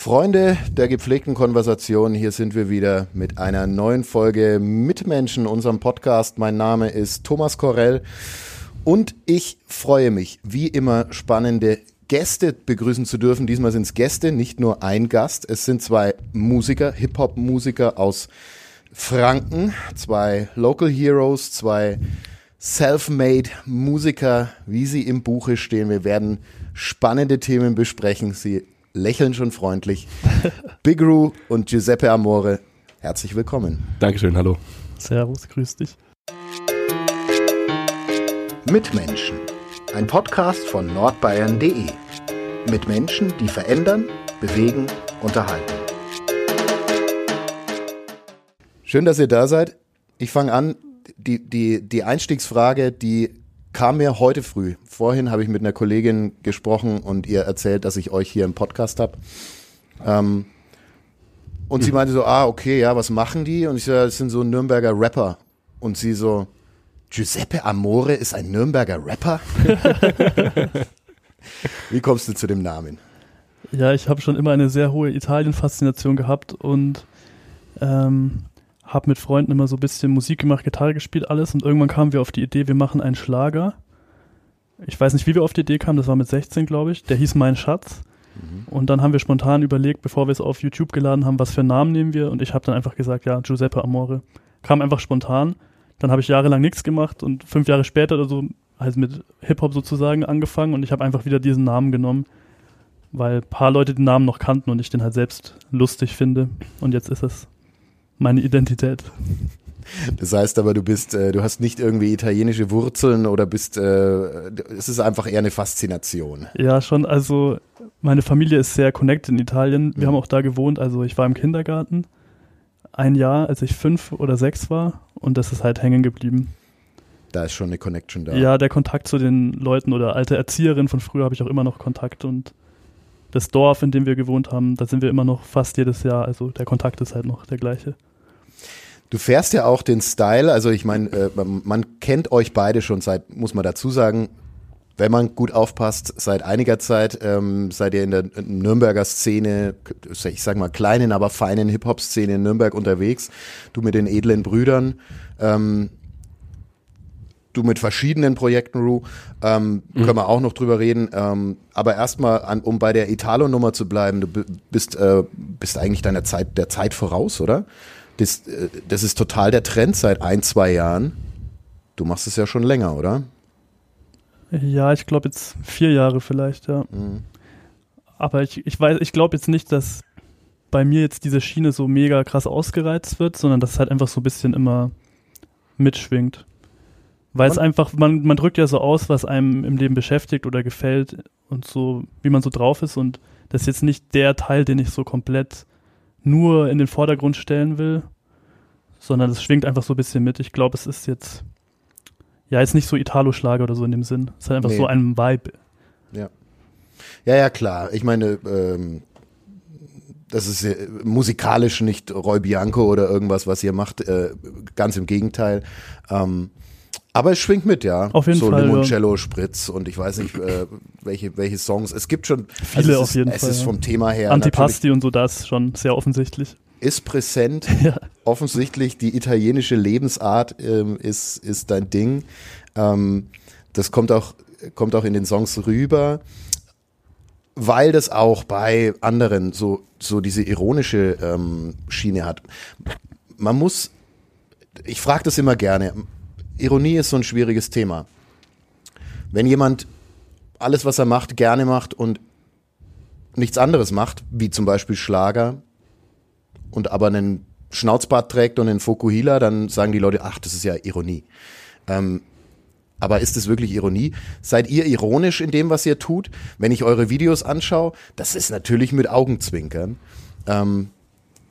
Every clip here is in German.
Freunde der gepflegten Konversation, hier sind wir wieder mit einer neuen Folge Mitmenschen, unserem Podcast. Mein Name ist Thomas Korell und ich freue mich, wie immer spannende Gäste begrüßen zu dürfen. Diesmal sind es Gäste, nicht nur ein Gast. Es sind zwei Musiker, Hip-Hop-Musiker aus Franken, zwei Local Heroes, zwei Self-Made Musiker, wie sie im Buche stehen. Wir werden spannende Themen besprechen. Sie lächeln schon freundlich. Big Ru und Giuseppe Amore, herzlich willkommen. Dankeschön, hallo. Servus, grüß dich. Mitmenschen, ein Podcast von nordbayern.de. Mit Menschen, die verändern, bewegen, unterhalten. Schön, dass ihr da seid. Ich fange an. Die, die, die Einstiegsfrage, die kam mir heute früh. Vorhin habe ich mit einer Kollegin gesprochen und ihr erzählt, dass ich euch hier im Podcast habe. Ähm, und sie meinte so, ah, okay, ja, was machen die? Und ich so, das sind so Nürnberger Rapper. Und sie so, Giuseppe Amore ist ein Nürnberger Rapper? Wie kommst du zu dem Namen? Ja, ich habe schon immer eine sehr hohe Italien-Faszination gehabt und ähm, habe mit Freunden immer so ein bisschen Musik gemacht, Gitarre gespielt, alles. Und irgendwann kamen wir auf die Idee, wir machen einen Schlager. Ich weiß nicht, wie wir auf die Idee kamen, das war mit 16, glaube ich. Der hieß Mein Schatz. Mhm. Und dann haben wir spontan überlegt, bevor wir es auf YouTube geladen haben, was für einen Namen nehmen wir. Und ich habe dann einfach gesagt, ja, Giuseppe Amore. Kam einfach spontan. Dann habe ich jahrelang nichts gemacht und fünf Jahre später oder so, halt mit Hip-Hop sozusagen angefangen und ich habe einfach wieder diesen Namen genommen, weil ein paar Leute den Namen noch kannten und ich den halt selbst lustig finde. Und jetzt ist es meine Identität. Das heißt aber, du bist, äh, du hast nicht irgendwie italienische Wurzeln oder bist, äh, es ist einfach eher eine Faszination. Ja, schon. Also meine Familie ist sehr connected in Italien. Wir mhm. haben auch da gewohnt. Also ich war im Kindergarten ein Jahr, als ich fünf oder sechs war und das ist halt hängen geblieben. Da ist schon eine Connection da. Ja, der Kontakt zu den Leuten oder alte Erzieherinnen von früher habe ich auch immer noch Kontakt und das Dorf, in dem wir gewohnt haben, da sind wir immer noch fast jedes Jahr. Also der Kontakt ist halt noch der gleiche. Du fährst ja auch den Style, also ich meine, äh, man kennt euch beide schon seit, muss man dazu sagen, wenn man gut aufpasst, seit einiger Zeit ähm, seid ihr in der Nürnberger Szene, ich sag mal kleinen, aber feinen Hip-Hop-Szene in Nürnberg unterwegs. Du mit den edlen Brüdern, ähm, du mit verschiedenen Projekten, Ru, ähm, mhm. können wir auch noch drüber reden. Ähm, aber erstmal, um bei der Italo-Nummer zu bleiben, du bist, äh, bist eigentlich deiner Zeit, der Zeit voraus, oder? Das, äh, das ist total der Trend seit ein, zwei Jahren. Du machst es ja schon länger, oder? Ja, ich glaube jetzt vier Jahre vielleicht, ja. Mhm. Aber ich, ich weiß, ich glaube jetzt nicht, dass bei mir jetzt diese Schiene so mega krass ausgereizt wird, sondern dass es halt einfach so ein bisschen immer mitschwingt. Weil es einfach, man, man drückt ja so aus, was einem im Leben beschäftigt oder gefällt und so, wie man so drauf ist. Und das ist jetzt nicht der Teil, den ich so komplett nur in den Vordergrund stellen will, sondern es schwingt einfach so ein bisschen mit. Ich glaube, es ist jetzt, ja, jetzt nicht so Italo-Schlager oder so in dem Sinn. Es ist halt einfach nee. so ein Vibe. Ja. Ja, ja, klar. Ich meine, ähm, das ist äh, musikalisch nicht Roy Bianco oder irgendwas, was ihr macht. Äh, ganz im Gegenteil. Ähm, aber es schwingt mit, ja. Auf jeden so Fall. So Limoncello, ja. Spritz und ich weiß nicht, äh, welche, welche Songs. Es gibt schon. Viele also auf jeden es Fall. Es ist vom Thema her. Antipasti und so, das ist schon sehr offensichtlich. Ist präsent. ja. Offensichtlich die italienische Lebensart ähm, ist, ist dein Ding. Ähm, das kommt auch, kommt auch in den Songs rüber, weil das auch bei anderen so, so diese ironische ähm, Schiene hat. Man muss, ich frage das immer gerne, Ironie ist so ein schwieriges Thema. Wenn jemand alles, was er macht, gerne macht und nichts anderes macht, wie zum Beispiel Schlager, und aber einen Schnauzbart trägt und einen Fokuhila, dann sagen die Leute, ach, das ist ja Ironie. Ähm, aber ist es wirklich Ironie? Seid ihr ironisch in dem, was ihr tut? Wenn ich eure Videos anschaue, das ist natürlich mit Augenzwinkern. Ähm,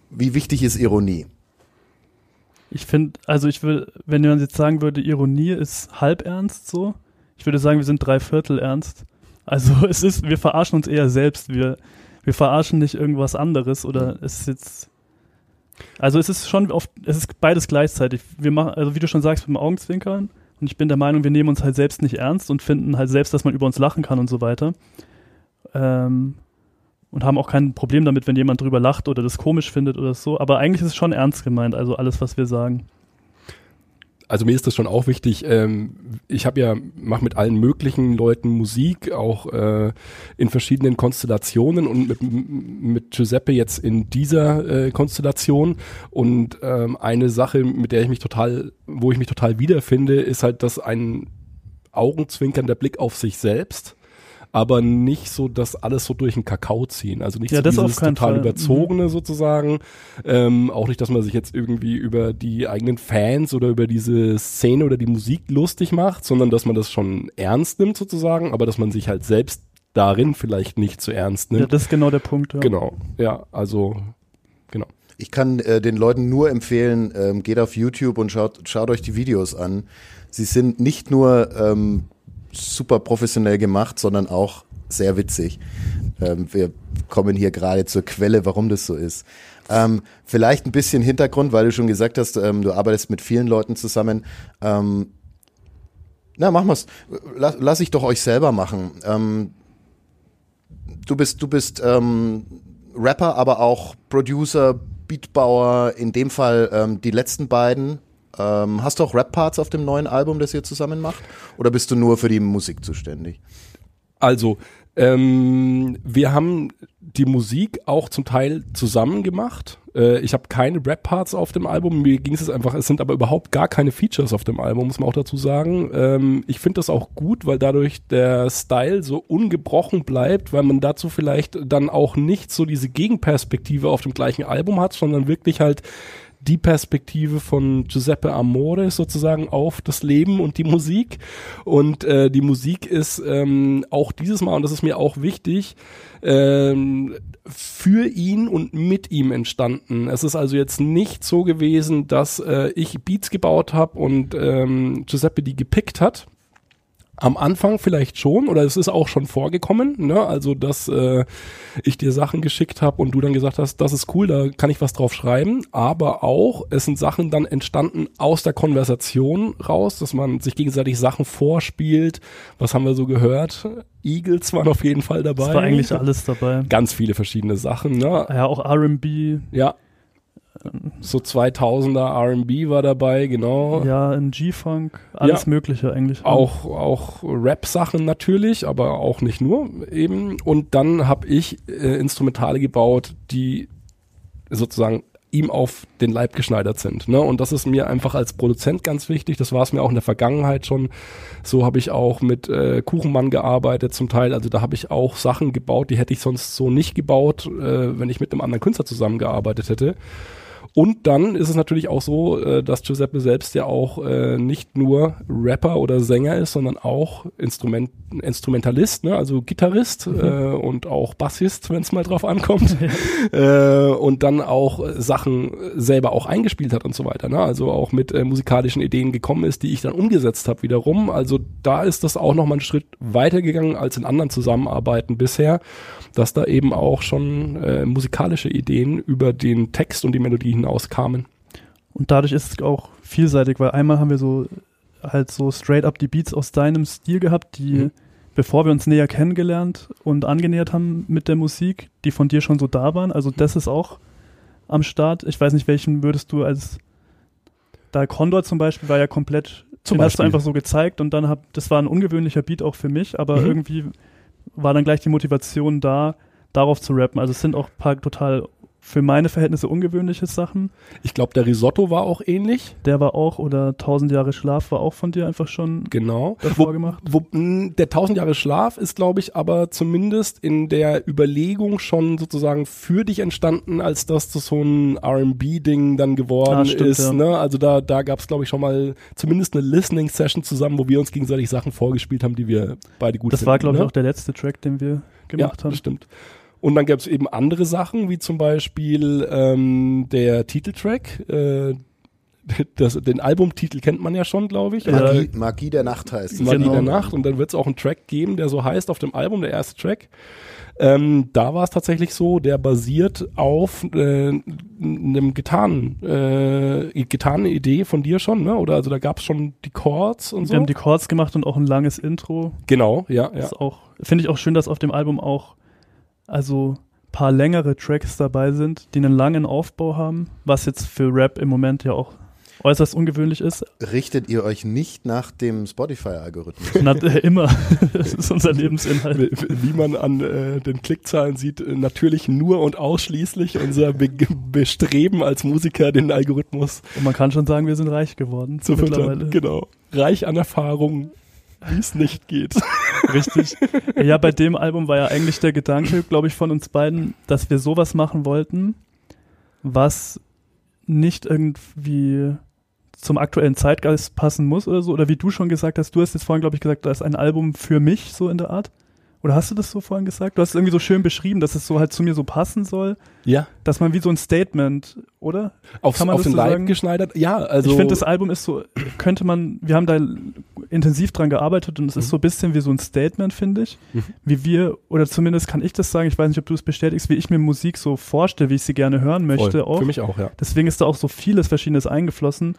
wie wichtig ist Ironie? Ich finde, also ich will, wenn man jetzt sagen würde, Ironie ist halb ernst so, ich würde sagen, wir sind drei Viertel ernst. Also es ist, wir verarschen uns eher selbst, wir, wir verarschen nicht irgendwas anderes oder es ist jetzt, also es ist schon oft, es ist beides gleichzeitig. Wir machen, also wie du schon sagst, mit dem Augenzwinkern und ich bin der Meinung, wir nehmen uns halt selbst nicht ernst und finden halt selbst, dass man über uns lachen kann und so weiter. Ähm, und haben auch kein Problem damit, wenn jemand drüber lacht oder das komisch findet oder so. Aber eigentlich ist es schon ernst gemeint, also alles, was wir sagen also mir ist das schon auch wichtig. Ähm, ich habe ja mache mit allen möglichen Leuten Musik, auch äh, in verschiedenen Konstellationen und mit, mit Giuseppe jetzt in dieser äh, Konstellation. Und ähm, eine Sache, mit der ich mich total, wo ich mich total wiederfinde, ist halt, dass ein augenzwinkernder Blick auf sich selbst aber nicht so, dass alles so durch den Kakao ziehen. Also nicht ja, so das dieses total Fall. überzogene mhm. sozusagen. Ähm, auch nicht, dass man sich jetzt irgendwie über die eigenen Fans oder über diese Szene oder die Musik lustig macht, sondern dass man das schon ernst nimmt sozusagen, aber dass man sich halt selbst darin vielleicht nicht zu ernst nimmt. Ja, das ist genau der Punkt. Ja. Genau, ja, also genau. Ich kann äh, den Leuten nur empfehlen, ähm, geht auf YouTube und schaut, schaut euch die Videos an. Sie sind nicht nur ähm, super professionell gemacht, sondern auch sehr witzig. Ähm, wir kommen hier gerade zur Quelle, warum das so ist. Ähm, vielleicht ein bisschen Hintergrund, weil du schon gesagt hast, ähm, du arbeitest mit vielen Leuten zusammen. Ähm, na, machen wir's. Lass, lass ich doch euch selber machen. Ähm, du bist, du bist ähm, Rapper, aber auch Producer, Beatbauer. In dem Fall die letzten beiden ähm, hast du auch Rap-Parts auf dem neuen Album, das ihr zusammen macht? Oder bist du nur für die Musik zuständig? Also, ähm, wir haben die Musik auch zum Teil zusammen gemacht. Äh, ich habe keine Rap-Parts auf dem Album. Mir ging es einfach, es sind aber überhaupt gar keine Features auf dem Album, muss man auch dazu sagen. Ähm, ich finde das auch gut, weil dadurch der Style so ungebrochen bleibt, weil man dazu vielleicht dann auch nicht so diese Gegenperspektive auf dem gleichen Album hat, sondern wirklich halt die Perspektive von Giuseppe Amore sozusagen auf das Leben und die Musik. Und äh, die Musik ist ähm, auch dieses Mal, und das ist mir auch wichtig, ähm, für ihn und mit ihm entstanden. Es ist also jetzt nicht so gewesen, dass äh, ich Beats gebaut habe und ähm, Giuseppe die gepickt hat am Anfang vielleicht schon oder es ist auch schon vorgekommen, ne? Also dass äh, ich dir Sachen geschickt habe und du dann gesagt hast, das ist cool, da kann ich was drauf schreiben. Aber auch es sind Sachen dann entstanden aus der Konversation raus, dass man sich gegenseitig Sachen vorspielt. Was haben wir so gehört? Eagles waren auf jeden Fall dabei. Es war eigentlich alles dabei. Ganz viele verschiedene Sachen, ne? Ja, auch R&B. Ja, so 2000er R&B war dabei, genau. Ja, in G-Funk, alles ja, Mögliche eigentlich. Auch, auch Rap-Sachen natürlich, aber auch nicht nur eben. Und dann habe ich äh, Instrumentale gebaut, die sozusagen ihm auf den Leib geschneidert sind. Ne? Und das ist mir einfach als Produzent ganz wichtig. Das war es mir auch in der Vergangenheit schon. So habe ich auch mit äh, Kuchenmann gearbeitet zum Teil. Also da habe ich auch Sachen gebaut, die hätte ich sonst so nicht gebaut, äh, wenn ich mit einem anderen Künstler zusammengearbeitet hätte. Und dann ist es natürlich auch so, äh, dass Giuseppe selbst ja auch äh, nicht nur Rapper oder Sänger ist, sondern auch Instrument, Instrumentalist, ne? also Gitarrist mhm. äh, und auch Bassist, wenn es mal drauf ankommt. äh, und dann auch Sachen selber auch eingespielt hat und so weiter. Ne? Also auch mit äh, musikalischen Ideen gekommen ist, die ich dann umgesetzt habe wiederum. Also da ist das auch nochmal einen Schritt weitergegangen als in anderen Zusammenarbeiten bisher, dass da eben auch schon äh, musikalische Ideen über den Text und die Melodie hinaus auskamen. Und dadurch ist es auch vielseitig, weil einmal haben wir so halt so straight up die Beats aus deinem Stil gehabt, die, mhm. bevor wir uns näher kennengelernt und angenähert haben mit der Musik, die von dir schon so da waren. Also das ist auch am Start. Ich weiß nicht, welchen würdest du als da Condor zum Beispiel war ja komplett, zum den Beispiel. hast du einfach so gezeigt und dann hab, das war ein ungewöhnlicher Beat auch für mich, aber mhm. irgendwie war dann gleich die Motivation da, darauf zu rappen. Also es sind auch ein paar total für meine Verhältnisse ungewöhnliche Sachen. Ich glaube, der Risotto war auch ähnlich. Der war auch, oder 1000 Jahre Schlaf war auch von dir einfach schon genau. davor wo, gemacht. Wo, der 1000 Jahre Schlaf ist, glaube ich, aber zumindest in der Überlegung schon sozusagen für dich entstanden, als dass das so ein R&B-Ding dann geworden ah, stimmt, ist. Ja. Ne? Also da, da gab es, glaube ich, schon mal zumindest eine Listening-Session zusammen, wo wir uns gegenseitig Sachen vorgespielt haben, die wir beide gut Das finden, war, glaube ne? ich, auch der letzte Track, den wir gemacht ja, haben. Das stimmt. Und dann gab es eben andere Sachen, wie zum Beispiel ähm, der Titeltrack. Äh, das, den Albumtitel kennt man ja schon, glaube ich. Magie, äh, Magie, der Nacht heißt es. Magie genau. der Nacht. Und dann wird es auch einen Track geben, der so heißt auf dem Album, der erste Track. Ähm, da war es tatsächlich so, der basiert auf äh, einem Gitarren, äh, Gitarrenidee von dir schon, ne? Oder also da gab es schon die Chords und Wir so. Wir haben die Chords gemacht und auch ein langes Intro. Genau, ja, ja. Finde ich auch schön, dass auf dem Album auch also paar längere Tracks dabei sind, die einen langen Aufbau haben, was jetzt für Rap im Moment ja auch äußerst ungewöhnlich ist. Richtet ihr euch nicht nach dem Spotify-Algorithmus? Na, äh, immer. das ist unser Lebensinhalt. Wie, wie man an äh, den Klickzahlen sieht, äh, natürlich nur und ausschließlich unser Be Bestreben als Musiker, den Algorithmus Und man kann schon sagen, wir sind reich geworden. zu mittlerweile. Genau. Reich an Erfahrung, wie es nicht geht. Richtig. Ja, bei dem Album war ja eigentlich der Gedanke, glaube ich, von uns beiden, dass wir sowas machen wollten, was nicht irgendwie zum aktuellen Zeitgeist passen muss oder so. Oder wie du schon gesagt hast, du hast jetzt vorhin, glaube ich, gesagt, da ist ein Album für mich, so in der Art. Oder hast du das so vorhin gesagt? Du hast es irgendwie so schön beschrieben, dass es so halt zu mir so passen soll, Ja. dass man wie so ein Statement, oder? Aufs, Kann man auf den so Leib sagen? geschneidert. Ja, also. ich finde, das Album ist so, könnte man, wir haben da intensiv dran gearbeitet und es ist Mhm. so ein bisschen wie so ein Statement, finde ich. Mhm. Wie wir, oder zumindest kann ich das sagen, ich weiß nicht, ob du es bestätigst, wie ich mir Musik so vorstelle, wie ich sie gerne hören möchte voll. auch. Für mich auch, ja. Deswegen ist da auch so vieles Verschiedenes eingeflossen.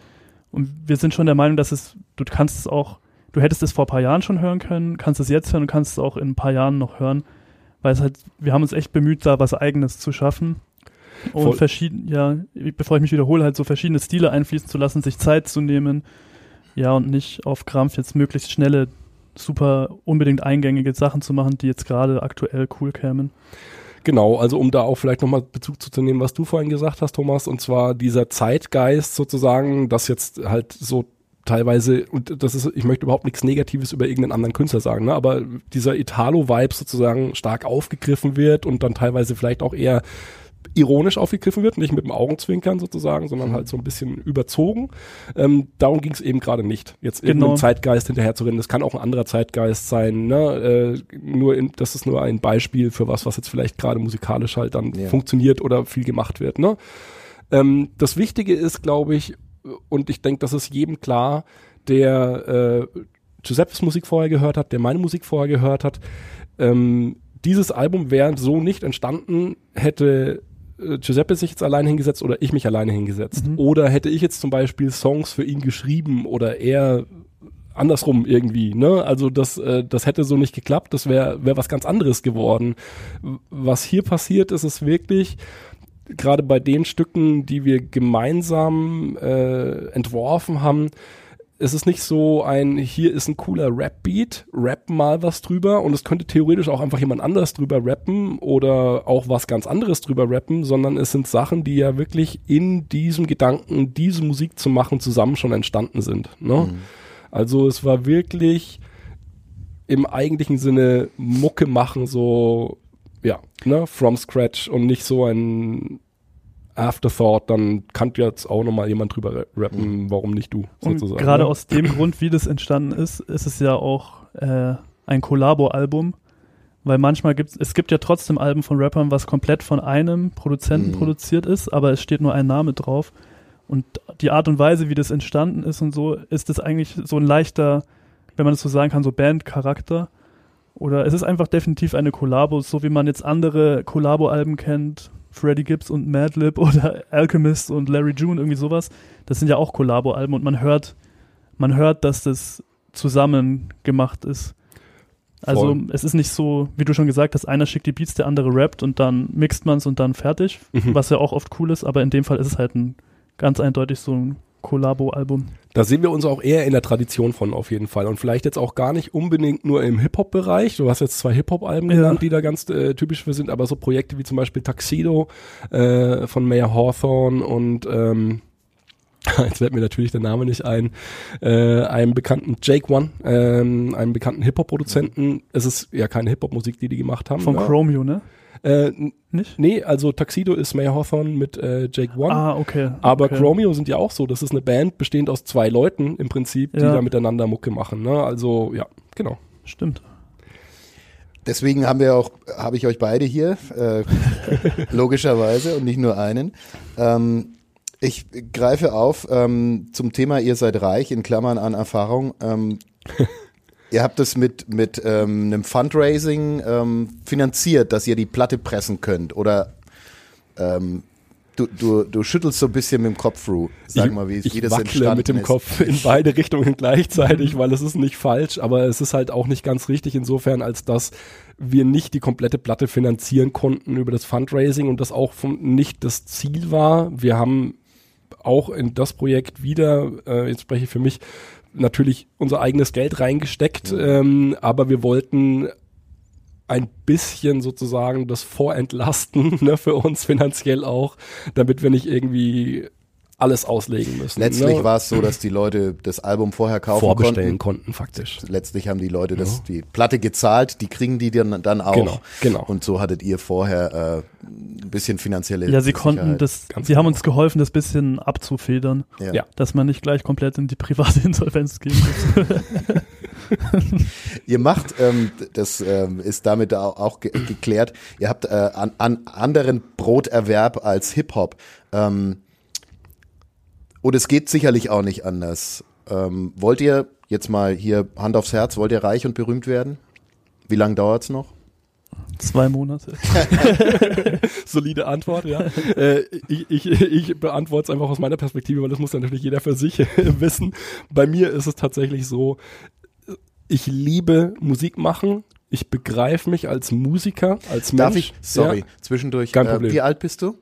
Und wir sind schon der Meinung, dass es, du kannst es auch, du hättest es vor ein paar Jahren schon hören können, kannst es jetzt hören und kannst es auch in ein paar Jahren noch hören. Weil es halt, wir haben uns echt bemüht, da was Eigenes zu schaffen. Und Voll. verschieden, ja, bevor ich mich wiederhole, halt so verschiedene Stile einfließen zu lassen, sich Zeit zu nehmen. Ja, und nicht auf Krampf jetzt möglichst schnelle, super unbedingt eingängige Sachen zu machen, die jetzt gerade aktuell cool kämen. Genau, also um da auch vielleicht nochmal Bezug zu nehmen, was du vorhin gesagt hast, Thomas, und zwar dieser Zeitgeist sozusagen, das jetzt halt so teilweise, und das ist, ich möchte überhaupt nichts Negatives über irgendeinen anderen Künstler sagen, ne, aber dieser Italo-Vibe sozusagen stark aufgegriffen wird und dann teilweise vielleicht auch eher ironisch aufgegriffen wird, nicht mit dem Augenzwinkern sozusagen, sondern halt so ein bisschen überzogen. Ähm, darum ging es eben gerade nicht, jetzt Genau. irgendeinem Zeitgeist hinterher zu rennen. Das kann auch ein anderer Zeitgeist sein. Ne? Äh, nur in, das ist nur ein Beispiel für was, was jetzt vielleicht gerade musikalisch halt dann Ja. funktioniert oder viel gemacht wird. Ne? Ähm, das Wichtige ist, glaube ich, und ich denke, das ist jedem klar, der äh, Giuseppes Musik vorher gehört hat, der meine Musik vorher gehört hat, ähm, dieses Album wäre so nicht entstanden, hätte äh, Giuseppe sich jetzt alleine hingesetzt oder ich mich alleine hingesetzt. Mhm. Oder hätte ich jetzt zum Beispiel Songs für ihn geschrieben oder er andersrum irgendwie, ne? Also das, äh, das hätte so nicht geklappt, das wäre wär was ganz anderes geworden. Was hier passiert, ist es wirklich, gerade bei den Stücken, die wir gemeinsam äh, entworfen haben, es ist nicht so ein, hier ist ein cooler Rap-Beat, rap mal was drüber und es könnte theoretisch auch einfach jemand anders drüber rappen oder auch was ganz anderes drüber rappen, sondern es sind Sachen, die ja wirklich in diesem Gedanken, diese Musik zu machen, zusammen schon entstanden sind. Ne? Also es war wirklich im eigentlichen Sinne Mucke machen, so, ja, ne, from scratch und nicht so ein Afterthought, dann kann jetzt auch nochmal jemand drüber ra- rappen, warum nicht du, Und sozusagen. gerade ne? aus dem Grund, wie das entstanden ist, ist es ja auch äh, ein Kollabo-Album. Weil manchmal gibt es gibt ja trotzdem Alben von Rappern, was komplett von einem Produzenten Mhm. produziert ist, aber es steht nur ein Name drauf. Und die Art und Weise, wie das entstanden ist und so, ist es eigentlich so ein leichter, wenn man das so sagen kann, so Band-Charakter. Oder es ist einfach definitiv eine Kollabo, so wie man jetzt andere Kollabo-Alben kennt, Freddie Gibbs und Madlib oder Alchemist und Larry June, irgendwie sowas. Das sind ja auch Kollabo-Alben und man hört, man hört, dass das zusammen gemacht ist. Also Voll. es ist nicht so, wie du schon gesagt hast, einer schickt die Beats, der andere rappt und dann mixt man es und dann fertig, Mhm. was ja auch oft cool ist, aber in dem Fall ist es halt ein ganz eindeutig so ein Kollabo-Album. Da sehen wir uns auch eher in der Tradition von auf jeden Fall. Und vielleicht jetzt auch gar nicht unbedingt nur im Hip-Hop-Bereich. Du hast jetzt zwei Hip-Hop-Alben Ja. genannt, die da ganz äh, typisch für sind, aber so Projekte wie zum Beispiel Tuxedo äh, von Mayor Hawthorne und ähm, jetzt fällt mir natürlich der Name nicht ein, äh, einem bekannten Jake One, ähm, einem bekannten Hip-Hop-Produzenten. Es ist ja keine Hip-Hop-Musik, die die gemacht haben. Von ne? Chromeo, ne? Äh, Nicht? nee, also Tuxedo ist Mayor Hawthorne mit äh, Jake One. Ah, okay. Aber okay. Chromeo sind ja auch so. Das ist eine Band bestehend aus zwei Leuten im Prinzip, die Ja. da miteinander Mucke machen. Ne? Also ja, genau. Stimmt. Deswegen haben wir auch, habe ich euch beide hier, äh, logischerweise und nicht nur einen. Ähm, ich greife auf ähm, zum Thema Ihr seid reich in Klammern an Erfahrung. Ähm, ihr habt es mit mit ähm, einem Fundraising ähm, finanziert, dass ihr die Platte pressen könnt oder ähm, Du, du, du schüttelst so ein bisschen mit dem Kopf, Ru. Sag ich, mal, wie, ich wie das wackle mit dem ist. Kopf in beide Richtungen gleichzeitig, weil es ist nicht falsch, aber es ist halt auch nicht ganz richtig insofern, als dass wir nicht die komplette Platte finanzieren konnten über das Fundraising und das auch vom, nicht das Ziel war. Wir haben auch in das Projekt wieder, äh, jetzt spreche ich für mich, natürlich unser eigenes Geld reingesteckt, ähm, aber wir wollten ein bisschen sozusagen das vorentlasten, ne, für uns finanziell auch, damit wir nicht irgendwie alles auslegen müssen. Letztlich ne? war es so, dass die Leute das Album vorher kaufen vorbestellen konnten. konnten, faktisch. Letztlich haben die Leute das, die Platte gezahlt, die kriegen die dann, dann auch. Genau, genau. Und so hattet ihr vorher äh, ein bisschen finanzielle Ja, sie Sicherheit. konnten das, Ganz sie haben genau. uns geholfen, das bisschen abzufedern, Ja. Ja. dass man nicht gleich komplett in die private Insolvenz gehen muss. Ihr macht, ähm, das ähm, ist damit au- auch ge geklärt, ihr habt äh, an, an anderen Broterwerb als Hip-Hop. Ähm, und es geht sicherlich auch nicht anders. Ähm, wollt ihr jetzt mal hier Hand aufs Herz, wollt ihr reich und berühmt werden? Wie lange dauert's noch? Zwei Monate. Solide Antwort, ja. äh, ich, ich, ich beantworte es einfach aus meiner Perspektive, weil das muss ja natürlich jeder für sich wissen. Bei mir ist es tatsächlich so, ich liebe Musik machen. Ich begreife mich als Musiker, als Mensch. Darf ich, sorry, Ja, zwischendurch, Kein äh, Problem. wie alt bist du?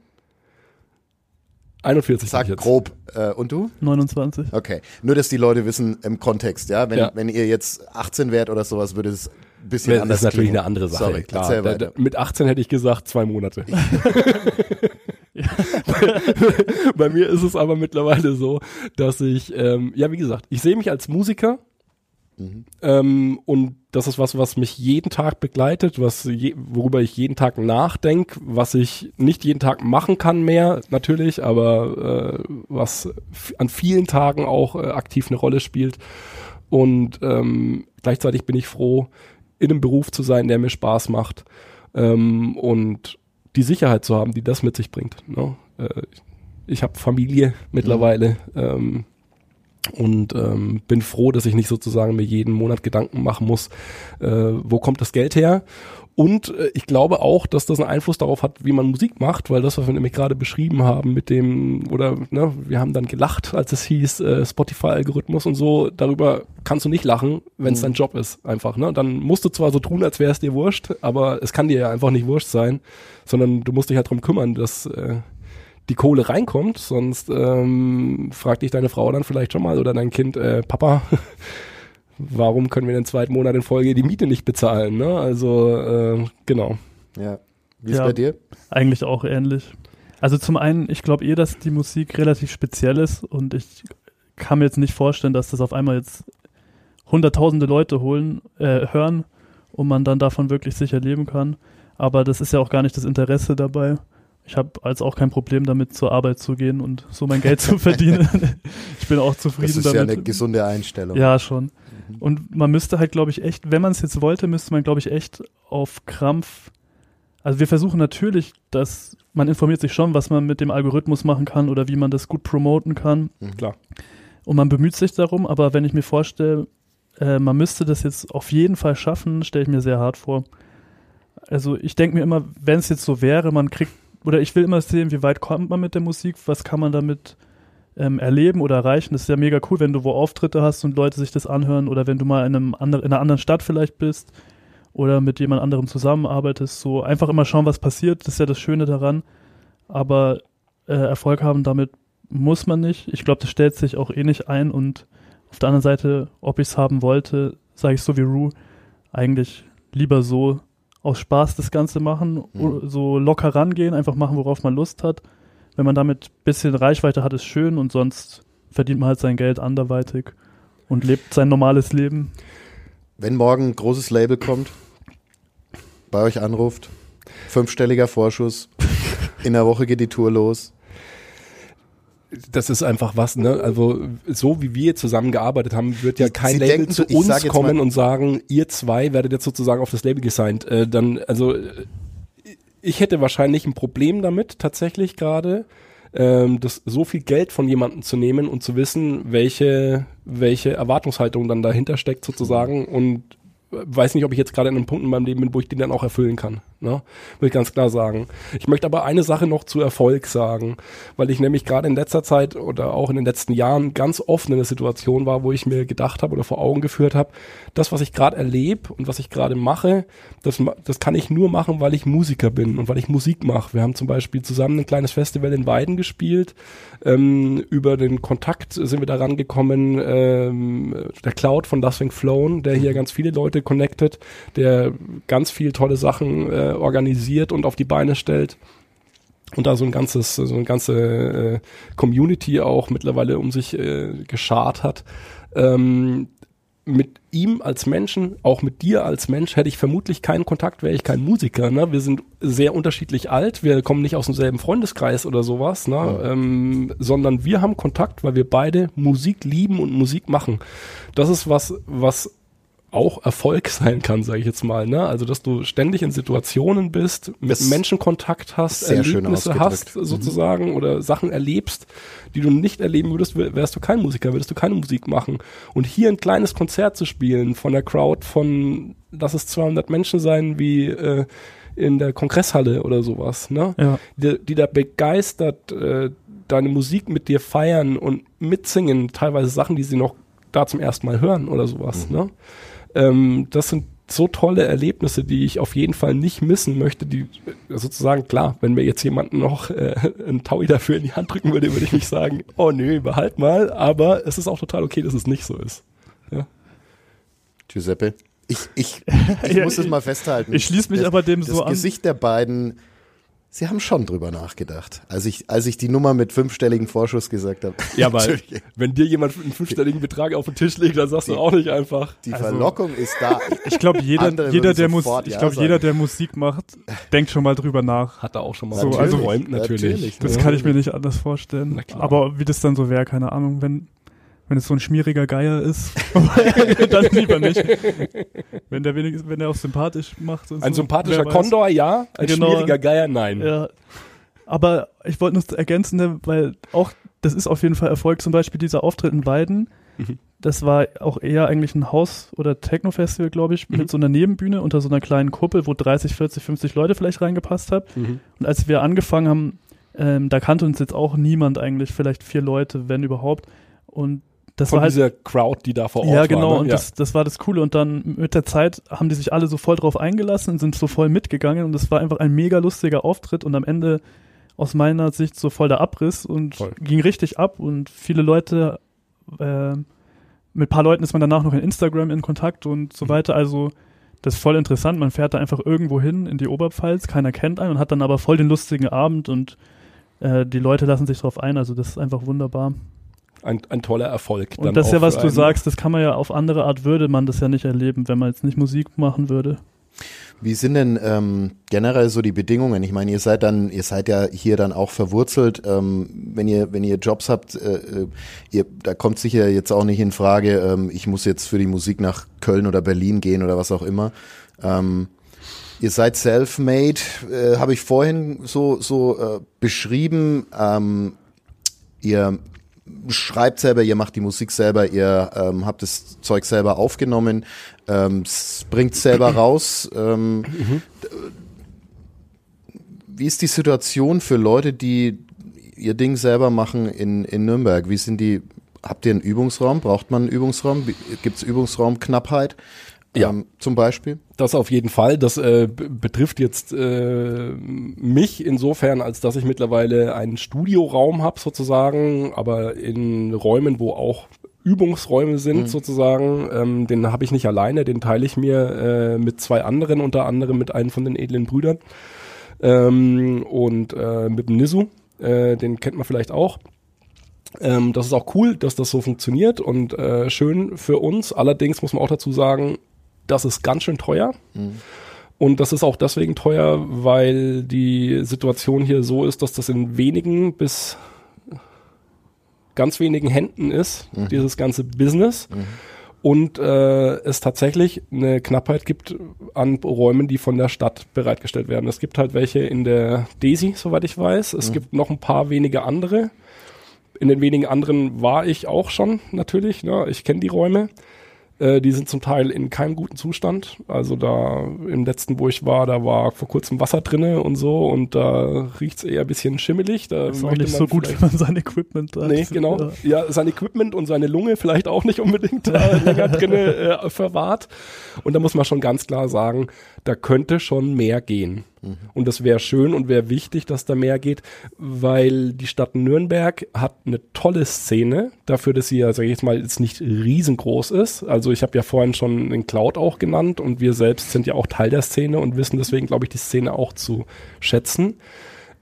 41 Sag grob. Äh, und du? 29. Okay. Nur, dass die Leute wissen im Kontext, ja. Wenn, Ja. wenn ihr jetzt 18 wärt oder sowas, würde es ein bisschen Das anders ist natürlich klingen. eine andere Sache. Sorry, klar. Da, da, mit 18 hätte ich gesagt, zwei Monate. bei, bei mir ist es aber mittlerweile so, dass ich, ähm, ja, wie gesagt, ich sehe mich als Musiker. Ähm, und das ist was, was mich jeden Tag begleitet, was je, worüber ich jeden Tag nachdenke, was ich nicht jeden Tag machen kann mehr, natürlich, aber äh, was an vielen Tagen auch äh, aktiv eine Rolle spielt. Und ähm, gleichzeitig bin ich froh, in einem Beruf zu sein, der mir Spaß macht ähm, und die Sicherheit zu haben, die das mit sich bringt. Ne? Äh, ich habe Familie mittlerweile ähm, und ähm, bin froh, dass ich nicht sozusagen mir jeden Monat Gedanken machen muss, äh, wo kommt das Geld her. Und äh, ich glaube auch, dass das einen Einfluss darauf hat, wie man Musik macht, weil das, was wir nämlich gerade beschrieben haben mit dem, oder ne, wir haben dann gelacht, als es hieß, äh, Spotify-Algorithmus und so, darüber kannst du nicht lachen, wenn es dein Job ist, einfach. Ne? Dann musst du zwar so tun, als wäre es dir wurscht, aber es kann dir ja einfach nicht wurscht sein, sondern du musst dich halt drum kümmern, dass äh, die Kohle reinkommt, sonst ähm, fragt dich deine Frau dann vielleicht schon mal oder dein Kind, äh, Papa, warum können wir den zweiten Monat in Folge die Miete nicht bezahlen? Ne? Also äh, genau. Ja. Wie ist Ja. bei dir? Eigentlich auch ähnlich. Also zum einen, ich glaube eh, dass die Musik relativ speziell ist und ich kann mir jetzt nicht vorstellen, dass das auf einmal jetzt hunderttausende Leute holen, äh, hören und man dann davon wirklich sicher leben kann. Aber das ist ja auch gar nicht das Interesse dabei. Ich habe also auch kein Problem damit, zur Arbeit zu gehen und so mein Geld zu verdienen. ich bin auch zufrieden Das ist damit. ja eine gesunde Einstellung. Ja, schon. Und man müsste halt, glaube ich, echt, wenn man es jetzt wollte, müsste man, glaube ich, echt auf Krampf. Also wir versuchen natürlich, dass man informiert sich schon, was man mit dem Algorithmus machen kann oder wie man das gut promoten kann. Klar. Und man bemüht sich darum, aber wenn ich mir vorstelle, äh, man müsste das jetzt auf jeden Fall schaffen, stelle ich mir sehr hart vor. Also ich denke mir immer, wenn es jetzt so wäre, man kriegt, oder ich will immer sehen, wie weit kommt man mit der Musik, was kann man damit ähm, erleben oder erreichen. Das ist ja mega cool, wenn du wo Auftritte hast und Leute sich das anhören oder wenn du mal in, einem andre, in einer anderen Stadt vielleicht bist oder mit jemand anderem zusammenarbeitest. So einfach immer schauen, was passiert. Das ist ja das Schöne daran. Aber äh, Erfolg haben damit muss man nicht. Ich glaube, das stellt sich auch eh nicht ein und auf der anderen Seite, ob ich es haben wollte, sage ich so wie Rue, eigentlich lieber so aus Spaß das Ganze machen, Mhm. so locker rangehen, einfach machen, worauf man Lust hat. Wenn man damit ein bisschen Reichweite hat, ist schön und sonst verdient man halt sein Geld anderweitig und lebt sein normales Leben. Wenn morgen ein großes Label kommt, bei euch anruft, fünfstelliger Vorschuss, in der Woche geht die Tour los. Das ist einfach was, ne? Also so wie wir zusammengearbeitet haben, wird ja kein Sie Label denken zu uns kommen und sagen, ihr zwei werdet jetzt sozusagen auf das Label gesigned. Äh, dann, also ich hätte wahrscheinlich ein Problem damit, tatsächlich gerade, ähm, das so viel Geld von jemandem zu nehmen und zu wissen, welche, welche Erwartungshaltung dann dahinter steckt sozusagen und weiß nicht, ob ich jetzt gerade an einem Punkt in meinem Leben bin, wo ich den dann auch erfüllen kann. Ne? Will ich ganz klar sagen. Ich möchte aber eine Sache noch zu Erfolg sagen, weil ich nämlich gerade in letzter Zeit oder auch in den letzten Jahren ganz oft in einer Situation war, wo ich mir gedacht habe oder vor Augen geführt habe, das, was ich gerade erlebe und was ich gerade mache, das, das kann ich nur machen, weil ich Musiker bin und weil ich Musik mache. Wir haben zum Beispiel zusammen ein kleines Festival in Weiden gespielt. Ähm, über den Kontakt sind wir daran gekommen, ähm, der Cloud von Dusting Flown, der hier ganz viele Leute connected, der ganz viel tolle Sachen äh, organisiert und auf die Beine stellt und da so ein ganzes, so eine ganze äh, Community auch mittlerweile um sich äh, geschart hat. Ähm, mit ihm als Menschen, auch mit dir als Mensch, hätte ich vermutlich keinen Kontakt, wäre ich kein Musiker. Ne? Wir sind sehr unterschiedlich alt, wir kommen nicht aus demselben Freundeskreis oder sowas, ne? Ja. Ähm, sondern wir haben Kontakt, weil wir beide Musik lieben und Musik machen. Das ist was, was auch Erfolg sein kann, sage ich jetzt mal. Ne? Also, dass du ständig in Situationen bist, mit das Menschen Kontakt hast, Erlebnisse hast mhm. sozusagen mhm. oder Sachen erlebst, die du nicht erleben würdest, wärst du kein Musiker, würdest du keine Musik machen. Und hier ein kleines Konzert zu spielen von der Crowd von, lass es 200 Menschen sein, wie äh, in der Kongresshalle oder sowas, ne? Ja. Die, die da begeistert äh, deine Musik mit dir feiern und mitsingen, teilweise Sachen, die sie noch da zum ersten Mal hören oder sowas, mhm. ne? Ähm, das sind so tolle Erlebnisse, die ich auf jeden Fall nicht missen möchte, die äh, sozusagen, klar, wenn mir jetzt jemand noch äh, einen Taui dafür in die Hand drücken würde, würde ich nicht sagen, oh nö, behalt mal, aber es ist auch total okay, dass es nicht so ist. Ja. Giuseppe? Ich, ich, ich muss es mal festhalten. Ich schließe mich das, aber dem so an. Das Gesicht der beiden Sie haben schon drüber nachgedacht, als ich, als ich die Nummer mit fünfstelligen Vorschuss gesagt habe. Ja, weil wenn dir jemand einen fünfstelligen Betrag auf den Tisch legt, dann sagst die, du auch nicht einfach. Die also, Verlockung ist da. Ich glaube, jeder, jeder, der Mus ich ja glaube, jeder, der Musik macht, denkt schon mal drüber nach. Hat er auch schon mal so, also räumt natürlich. natürlich. Das kann ich mir nicht anders vorstellen. Aber wie das dann so wäre, keine Ahnung, wenn wenn es so ein schmieriger Geier ist, dann lieber nicht. Wenn der wenigstens, wenn der auch sympathisch macht. ein so, sympathischer Kondor, ja. Ein genau, schmieriger Geier, nein. Ja. Aber ich wollte noch ergänzen, ne, weil auch, das ist auf jeden Fall Erfolg, zum Beispiel dieser Auftritt in Weiden. Mhm. Das war auch eher eigentlich ein Haus- oder Techno-Festival, glaube ich, mhm. mit so einer Nebenbühne unter so einer kleinen Kuppel, wo 30, 40, 50 Leute vielleicht reingepasst haben. Mhm. Und als wir angefangen haben, ähm, da kannte uns jetzt auch niemand eigentlich, vielleicht vier Leute, wenn überhaupt. Und das von war halt, dieser Crowd, die da vor Ort war. Ja, genau, war, ne? und ja. Das, das war das Coole. Und dann mit der Zeit haben die sich alle so voll drauf eingelassen und sind so voll mitgegangen. Und das war einfach ein mega lustiger Auftritt und am Ende aus meiner Sicht so voll der Abriss und voll. ging richtig ab. Und viele Leute, äh, mit ein paar Leuten ist man danach noch in Instagram in Kontakt und so mhm. weiter. Also das ist voll interessant. Man fährt da einfach irgendwo hin in die Oberpfalz, keiner kennt einen und hat dann aber voll den lustigen Abend und äh, die Leute lassen sich drauf ein. Also das ist einfach wunderbar ein, ein toller Erfolg. Und das ist ja, was du sagst, das kann man ja auf andere Art würde man das ja nicht erleben, wenn man jetzt nicht Musik machen würde. Wie sind denn ähm, generell so die Bedingungen? Ich meine, ihr seid dann, ihr seid ja hier dann auch verwurzelt. Ähm, wenn ihr, wenn ihr Jobs habt, äh, äh ihr, da kommt sicher jetzt auch nicht in Frage, ähm, ich muss jetzt für die Musik nach Köln oder Berlin gehen oder was auch immer. Ähm, ihr seid self-made, äh, habe ich vorhin so so äh, beschrieben. Ähm, ihr schreibt selber, ihr macht die Musik selber, ihr ähm, habt das Zeug selber aufgenommen, ähm, bringt selber raus. Ähm, mhm. Wie ist die Situation für Leute, die ihr Ding selber machen in, in Nürnberg? Wie sind die, habt ihr einen Übungsraum? Braucht man einen Übungsraum? Gibt es Übungsraumknappheit? Ja. Ähm, zum Beispiel? Das auf jeden Fall. Das äh, betrifft jetzt äh, mich insofern, als dass ich mittlerweile einen Studioraum habe sozusagen, aber in Räumen, wo auch Übungsräume sind mhm. sozusagen. Ähm, den habe ich nicht alleine, den teile ich mir äh, mit zwei anderen, unter anderem mit einem von den edlen Brüdern ähm, und äh, mit dem Nisu. Äh, den kennt man vielleicht auch. Ähm, das ist auch cool, dass das so funktioniert und äh, schön für uns. Allerdings muss man auch dazu sagen, das ist ganz schön teuer. Mhm. Und das ist auch deswegen teuer, weil die Situation hier so ist, dass das in wenigen bis ganz wenigen Händen ist, mhm. dieses ganze Business. Mhm. Und äh, es tatsächlich eine Knappheit gibt an Räumen, die von der Stadt bereitgestellt werden. Es gibt halt welche in der Desi, soweit ich weiß. Es mhm. gibt noch ein paar wenige andere. In den wenigen anderen war ich auch schon natürlich. Ne? Ich kenne die Räume. Äh, die sind zum Teil in keinem guten Zustand. Also da im letzten, wo ich war, da war vor kurzem Wasser drinne und so und da riecht's eher ein bisschen schimmelig. Da ist auch nicht so gut, wenn man sein Equipment hat. Nee, genau. Ja. ja, sein Equipment und seine Lunge vielleicht auch nicht unbedingt äh, länger drinne äh, verwahrt. Und da muss man schon ganz klar sagen, da könnte schon mehr gehen. Und das wäre schön und wäre wichtig, dass da mehr geht, weil die Stadt Nürnberg hat eine tolle Szene dafür, dass sie ja, sag ich jetzt mal, jetzt nicht riesengroß ist. Also ich habe ja vorhin schon den Cloud auch genannt und wir selbst sind ja auch Teil der Szene und wissen deswegen, glaube ich, die Szene auch zu schätzen.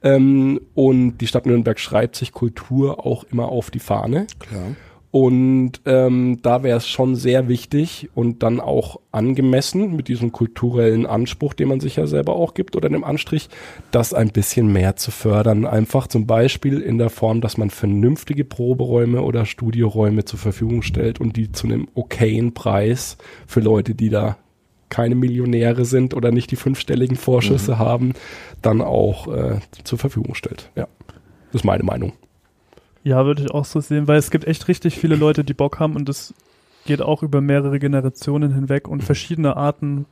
Ähm, und die Stadt Nürnberg schreibt sich Kultur auch immer auf die Fahne. Klar. Und ähm, da wäre es schon sehr wichtig und dann auch angemessen mit diesem kulturellen Anspruch, den man sich ja selber auch gibt oder dem Anstrich, das ein bisschen mehr zu fördern. Einfach zum Beispiel in der Form, dass man vernünftige Proberäume oder Studioräume zur Verfügung stellt und die zu einem okayen Preis für Leute, die da keine Millionäre sind oder nicht die fünfstelligen Vorschüsse mhm. haben, dann auch äh, zur Verfügung stellt. Ja, das ist meine Meinung. Ja, würde ich auch so sehen, weil es gibt echt richtig viele Leute, die Bock haben und es geht auch über mehrere Generationen hinweg und verschiedene Arten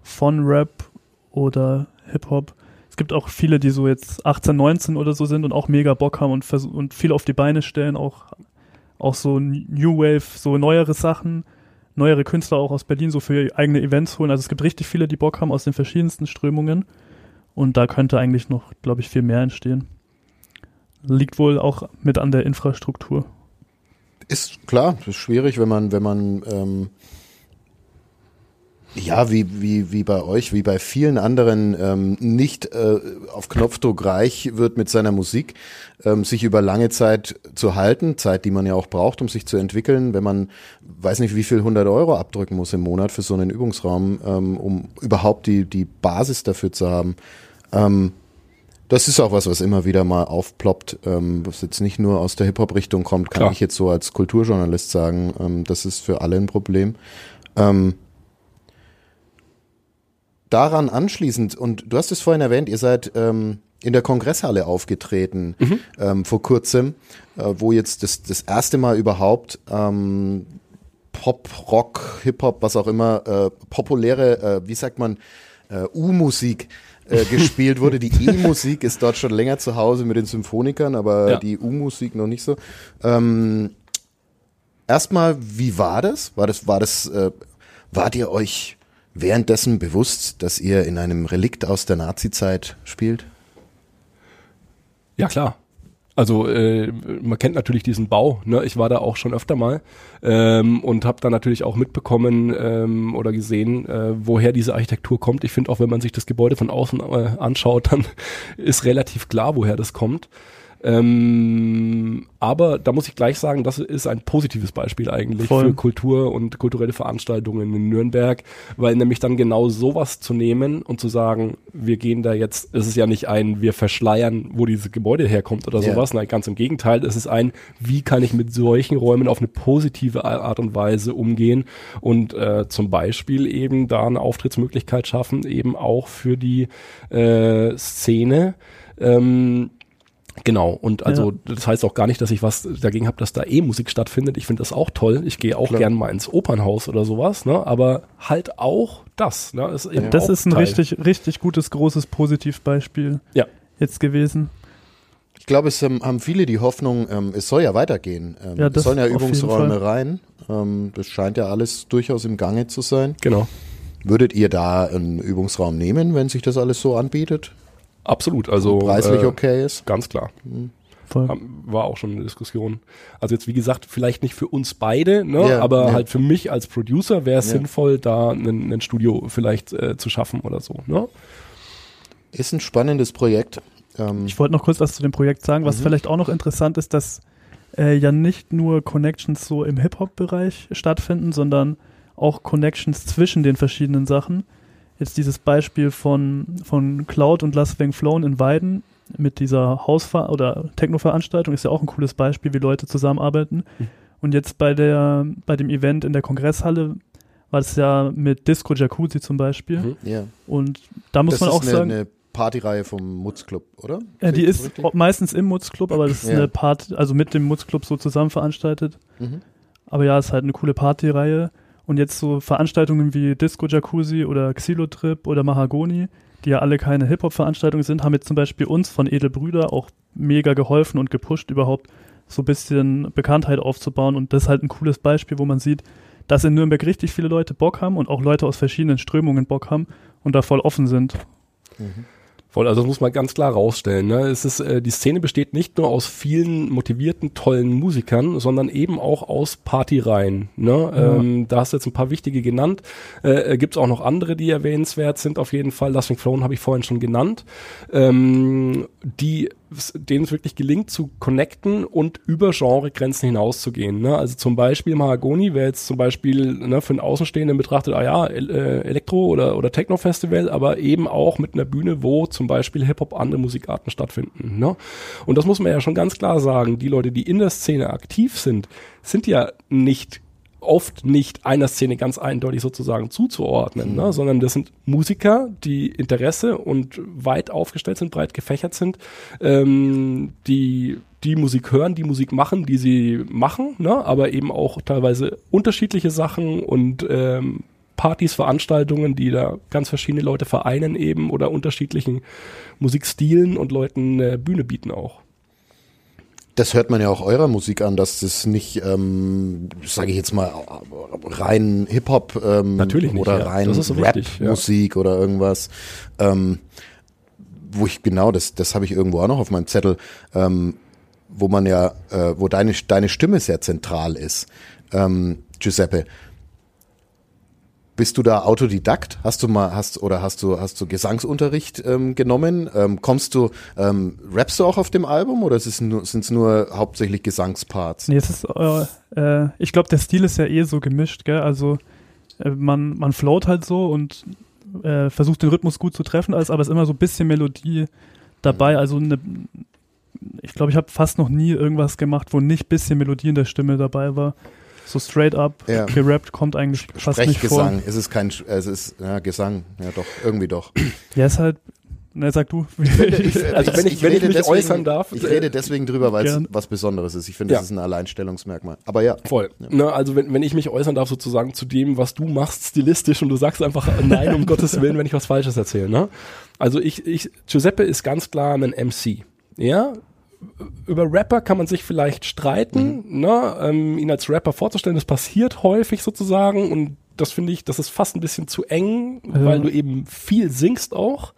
von Rap oder Hip-Hop. Es gibt auch viele, die so jetzt 18, 19 oder so sind und auch mega Bock haben und, und viel auf die Beine stellen, auch, auch so New Wave, so neuere Sachen, neuere Künstler auch aus Berlin so für eigene Events holen. Also es gibt richtig viele, die Bock haben aus den verschiedensten Strömungen und da könnte eigentlich noch, glaube ich, viel mehr entstehen liegt wohl auch mit an der Infrastruktur. Ist klar, ist schwierig, wenn man, wenn man ähm, ja, wie, wie, wie bei euch, wie bei vielen anderen, ähm, nicht äh, auf Knopfdruck reich wird mit seiner Musik, ähm, sich über lange Zeit zu halten, Zeit, die man ja auch braucht, um sich zu entwickeln, wenn man, weiß nicht, wie viel 100 Euro abdrücken muss im Monat für so einen Übungsraum, ähm, um überhaupt die, die Basis dafür zu haben. Ähm, das ist auch was, was immer wieder mal aufploppt, ähm, was jetzt nicht nur aus der Hip-Hop-Richtung kommt, kann Klar. ich jetzt so als Kulturjournalist sagen. Ähm, das ist für alle ein Problem. Ähm, daran anschließend, und du hast es vorhin erwähnt, ihr seid ähm, in der Kongresshalle aufgetreten mhm. ähm, vor kurzem, äh, wo jetzt das, das erste Mal überhaupt ähm, Pop, Rock, Hip-Hop, was auch immer, äh, populäre, äh, wie sagt man, äh, U-Musik äh, gespielt wurde. Die E-Musik ist dort schon länger zu Hause mit den Symphonikern, aber ja. die U-Musik noch nicht so. Ähm, erstmal, wie war das? War das, war das, äh, wart ihr euch währenddessen bewusst, dass ihr in einem Relikt aus der Nazi-Zeit spielt? Ja, klar. Also äh, man kennt natürlich diesen Bau. Ne? Ich war da auch schon öfter mal ähm, und habe da natürlich auch mitbekommen ähm, oder gesehen, äh, woher diese Architektur kommt. Ich finde auch, wenn man sich das Gebäude von außen äh, anschaut, dann ist relativ klar, woher das kommt. Ähm, aber da muss ich gleich sagen, das ist ein positives Beispiel eigentlich Voll. für Kultur und kulturelle Veranstaltungen in Nürnberg, weil nämlich dann genau sowas zu nehmen und zu sagen, wir gehen da jetzt, es ist ja nicht ein, wir verschleiern, wo dieses Gebäude herkommt oder yeah. sowas, nein, ganz im Gegenteil, es ist ein, wie kann ich mit solchen Räumen auf eine positive Art und Weise umgehen und äh, zum Beispiel eben da eine Auftrittsmöglichkeit schaffen, eben auch für die äh, Szene. Ähm, Genau, und also ja. das heißt auch gar nicht, dass ich was dagegen habe, dass da eh Musik stattfindet. Ich finde das auch toll. Ich gehe auch Klar. gern mal ins Opernhaus oder sowas, ne? Aber halt auch das. Ne? Ist eben das ist ein Teil. richtig, richtig gutes, großes Positivbeispiel ja. jetzt gewesen. Ich glaube, es ähm, haben viele die Hoffnung, ähm, es soll ja weitergehen. Ähm, ja, es sollen ja Übungsräume rein. Ähm, das scheint ja alles durchaus im Gange zu sein. Genau. Würdet ihr da einen Übungsraum nehmen, wenn sich das alles so anbietet? Absolut, also preislich äh, okay ist. Ganz klar. Mhm. War auch schon eine Diskussion. Also jetzt wie gesagt, vielleicht nicht für uns beide, ne? Ja, aber ja. halt für mich als Producer wäre es ja. sinnvoll, da ein, Studio vielleicht äh, zu schaffen oder so. Ne? Ist ein spannendes Projekt. Ähm ich wollte noch kurz was zu dem Projekt sagen, was mhm. vielleicht auch noch interessant ist, dass äh, ja nicht nur Connections so im Hip-Hop-Bereich stattfinden, sondern auch Connections zwischen den verschiedenen Sachen jetzt dieses Beispiel von, von Cloud und Last Wing Flown in Weiden mit dieser Hausver- oder Techno-Veranstaltung ist ja auch ein cooles Beispiel, wie Leute zusammenarbeiten. Mhm. Und jetzt bei der, bei dem Event in der Kongresshalle war es ja mit Disco Jacuzzi zum Beispiel. Mhm. Ja. Und da muss das man auch eine, sagen. Eine Partyreihe vom Mutzclub, oder? Äh, die ist richtig? meistens im Mutzclub, aber das ist ja. eine Party, also mit dem Mutzclub so zusammen veranstaltet. Mhm. Aber ja, es ist halt eine coole Partyreihe. Und jetzt so Veranstaltungen wie Disco Jacuzzi oder Xylotrip oder Mahagoni, die ja alle keine Hip-Hop-Veranstaltungen sind, haben jetzt zum Beispiel uns von Edelbrüder auch mega geholfen und gepusht, überhaupt so ein bisschen Bekanntheit aufzubauen. Und das ist halt ein cooles Beispiel, wo man sieht, dass in Nürnberg richtig viele Leute Bock haben und auch Leute aus verschiedenen Strömungen Bock haben und da voll offen sind. Mhm. Voll, also das muss man ganz klar rausstellen. Ne? Es ist, äh, die Szene besteht nicht nur aus vielen motivierten, tollen Musikern, sondern eben auch aus Partyreihen. Ne? Ja. Ähm, da hast du jetzt ein paar wichtige genannt. Äh, äh Gibt es auch noch andere, die erwähnenswert sind auf jeden Fall. Lasting Throne habe ich vorhin schon genannt. Ähm, die denen es wirklich gelingt zu connecten und über Genregrenzen hinauszugehen. Ne? Also zum Beispiel Mahagoni wäre jetzt zum Beispiel ne, für einen Außenstehenden betrachtet, ah ja, äh, Elektro- oder, oder Techno-Festival, aber eben auch mit einer Bühne, wo zum Beispiel Hip-Hop andere Musikarten stattfinden. Ne? Und das muss man ja schon ganz klar sagen, die Leute, die in der Szene aktiv sind, sind ja nicht oft nicht einer Szene ganz eindeutig sozusagen zuzuordnen, mhm. ne? sondern das sind Musiker, die Interesse und weit aufgestellt sind, breit gefächert sind, ähm, die die Musik hören, die Musik machen, die sie machen, ne? aber eben auch teilweise unterschiedliche Sachen und ähm, Partys, Veranstaltungen, die da ganz verschiedene Leute vereinen eben oder unterschiedlichen Musikstilen und Leuten äh, Bühne bieten auch. Das hört man ja auch eurer Musik an, dass das nicht, ähm, sage ich jetzt mal, rein Hip-Hop ähm, Natürlich nicht, oder ja. rein Rap-Musik ja. oder irgendwas. Ähm, wo ich genau, das, das habe ich irgendwo auch noch auf meinem Zettel, ähm, wo man ja, äh, wo deine, deine Stimme sehr zentral ist. Ähm, Giuseppe, bist du da Autodidakt? Hast du mal, hast oder hast du, hast du Gesangsunterricht ähm, genommen? Ähm, kommst du, ähm, rappst du auch auf dem Album oder sind es nur hauptsächlich Gesangsparts? Nee, es ist, äh, äh, ich glaube, der Stil ist ja eh so gemischt, gell? Also äh, man, man float halt so und äh, versucht den Rhythmus gut zu treffen, alles, aber es ist immer so ein bisschen Melodie dabei. Mhm. Also eine, ich glaube, ich habe fast noch nie irgendwas gemacht, wo nicht ein bisschen Melodie in der Stimme dabei war so straight up ja. gerappt kommt eigentlich fast nicht vor. Sprechgesang, es ist kein, es ist ja, Gesang, ja doch, irgendwie doch. Ja, ist halt, na sag du. also wenn ich, ich wenn ich mich deswegen, äußern darf. Ich rede deswegen drüber, weil es was Besonderes ist. Ich finde, ja. das ist ein Alleinstellungsmerkmal. Aber ja. Voll. Ja. Ne, also wenn, wenn ich mich äußern darf sozusagen zu dem, was du machst, stilistisch und du sagst einfach nein, um Gottes Willen, wenn ich was Falsches erzähle. Ne? Also ich, ich, Giuseppe ist ganz klar ein MC. Ja, über Rapper kann man sich vielleicht streiten, mhm. ne, ähm, ihn als Rapper vorzustellen. Das passiert häufig sozusagen und das finde ich, das ist fast ein bisschen zu eng, ja. weil du eben viel singst auch.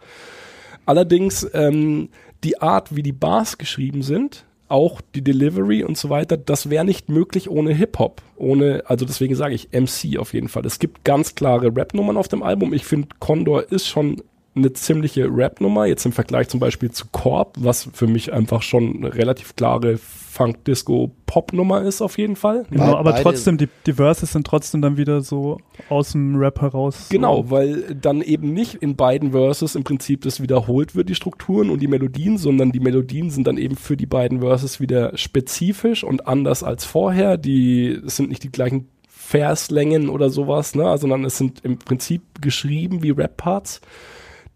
Allerdings ähm, die Art, wie die Bars geschrieben sind, auch die Delivery und so weiter, das wäre nicht möglich ohne Hip-Hop. Ohne, also deswegen sage ich MC auf jeden Fall. Es gibt ganz klare Rap-Nummern auf dem Album. Ich finde, Condor ist schon eine ziemliche Rap-Nummer, jetzt im Vergleich zum Beispiel zu Corp, was für mich einfach schon eine relativ klare Funk-Disco-Pop-Nummer ist auf jeden Fall. Genau, aber trotzdem, die, die Verses sind trotzdem dann wieder so aus dem Rap heraus. Genau, so. weil dann eben nicht in beiden Verses im Prinzip das wiederholt wird, die Strukturen und die Melodien, sondern die Melodien sind dann eben für die beiden Verses wieder spezifisch und anders als vorher. Die sind nicht die gleichen Verslängen oder sowas, ne, sondern es sind im Prinzip geschrieben wie Rap-Parts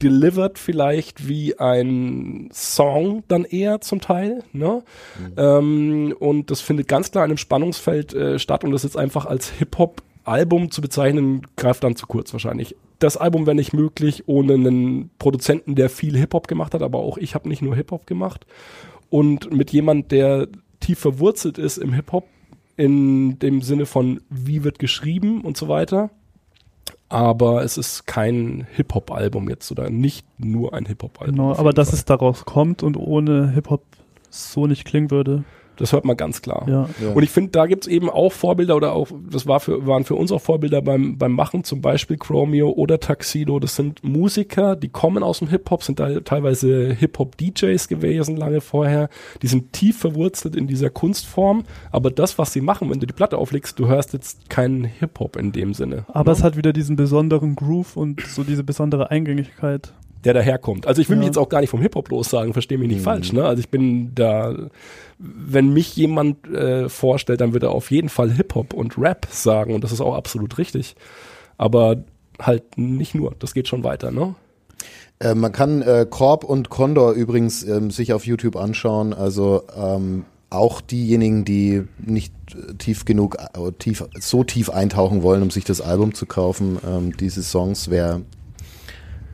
delivered vielleicht wie ein Song dann eher zum Teil. Ne? Mhm. Ähm, und das findet ganz klar in einem Spannungsfeld äh, statt und das jetzt einfach als Hip-Hop-Album zu bezeichnen, greift dann zu kurz wahrscheinlich. Das Album wäre nicht möglich ohne einen Produzenten, der viel Hip-Hop gemacht hat, aber auch ich habe nicht nur Hip-Hop gemacht. Und mit jemand, der tief verwurzelt ist im Hip-Hop, in dem Sinne von, wie wird geschrieben und so weiter aber es ist kein Hip-Hop-Album jetzt oder nicht nur ein Hip-Hop-Album. Genau, aber dass Fall. es daraus kommt und ohne Hip-Hop so nicht klingen würde, das hört man ganz klar. Ja. ja. Und ich finde, da gibt's eben auch Vorbilder oder auch, das war für, waren für uns auch Vorbilder beim, beim Machen, zum Beispiel Chromeo oder Taxido. Das sind Musiker, die kommen aus dem Hip-Hop, sind da teilweise Hip-Hop-DJs gewesen lange vorher. Die sind tief verwurzelt in dieser Kunstform. Aber das, was sie machen, wenn du die Platte auflegst, du hörst jetzt keinen Hip-Hop in dem Sinne. Aber ja? es hat wieder diesen besonderen Groove und so diese besondere Eingängigkeit der daherkommt. Also ich will ja. mich jetzt auch gar nicht vom Hip-Hop lossagen, verstehe mich nicht mhm. falsch. Ne? Also ich bin da wenn mich jemand äh, vorstellt, dann wird er auf jeden Fall Hip-Hop und Rap sagen und das ist auch absolut richtig. Aber halt nicht nur, das geht schon weiter, ne? Äh, man kann äh, Korb und Condor übrigens ähm, sich auf YouTube anschauen. Also ähm, auch diejenigen, die nicht äh, tief genug, äh, tief, so tief eintauchen wollen, um sich das Album zu kaufen, ähm, diese Songs, wer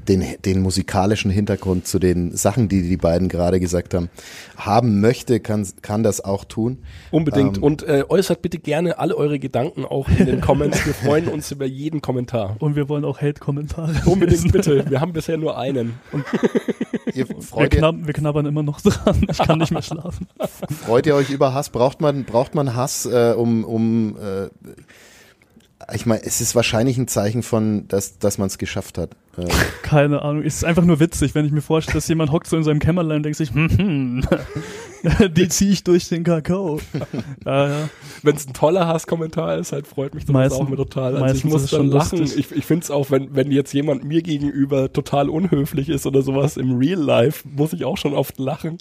den, den musikalischen Hintergrund zu den Sachen, die die beiden gerade gesagt haben, haben möchte, kann, kann das auch tun. Unbedingt. Ähm, und äh, äußert bitte gerne alle eure Gedanken auch in den Comments. Wir freuen uns über jeden Kommentar. Und wir wollen auch Hate-Kommentare. Unbedingt bitte. Wir haben bisher nur einen. Und ihr wir, knab wir, knabbern immer noch dran. Ich kann nicht mehr schlafen. Freut ihr euch über Hass? Braucht man, braucht man Hass, äh, um, um äh, ich meine, es ist wahrscheinlich ein Zeichen von, dass, dass man es geschafft hat. Keine Ahnung. Es ist einfach nur witzig, wenn ich mir vorstelle, dass jemand hockt so in seinem Kämmerlein und denkt sich, hm, hm, die ziehe ich durch den Kakao. ja, ja. Wenn es ein toller Hasskommentar ist, halt freut mich das auch mir total. Also ich muss dann lachen. Lustig. Ich, ich finde es auch, wenn, wenn jetzt jemand mir gegenüber total unhöflich ist oder sowas im Real Life, muss ich auch schon oft lachen.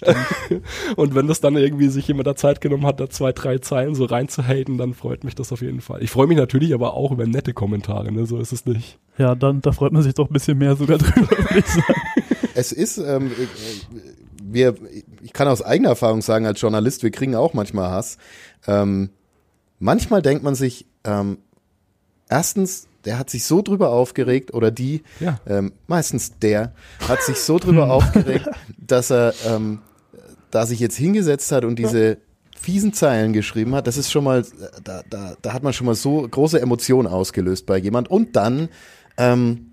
und wenn das dann irgendwie sich jemand da Zeit genommen hat, da zwei, drei Zeilen so reinzuhaten, dann freut mich das auf jeden Fall. Ich freue mich natürlich aber auch über nette Kommentare, ne? so ist es nicht. Ja, dann, da freut man sich doch ein bisschen mehr sogar drüber, würde ich sagen. Es ist, ähm, wir, ich kann aus eigener Erfahrung sagen, als Journalist, wir kriegen auch manchmal Hass. Ähm, manchmal denkt man sich, ähm, erstens, der hat sich so drüber aufgeregt oder die, ja. ähm, meistens der, hat sich so drüber aufgeregt, dass er ähm, da sich jetzt hingesetzt hat und diese fiesen Zeilen geschrieben hat. Das ist schon mal, da, da, da hat man schon mal so große Emotionen ausgelöst bei jemand. Und dann ähm,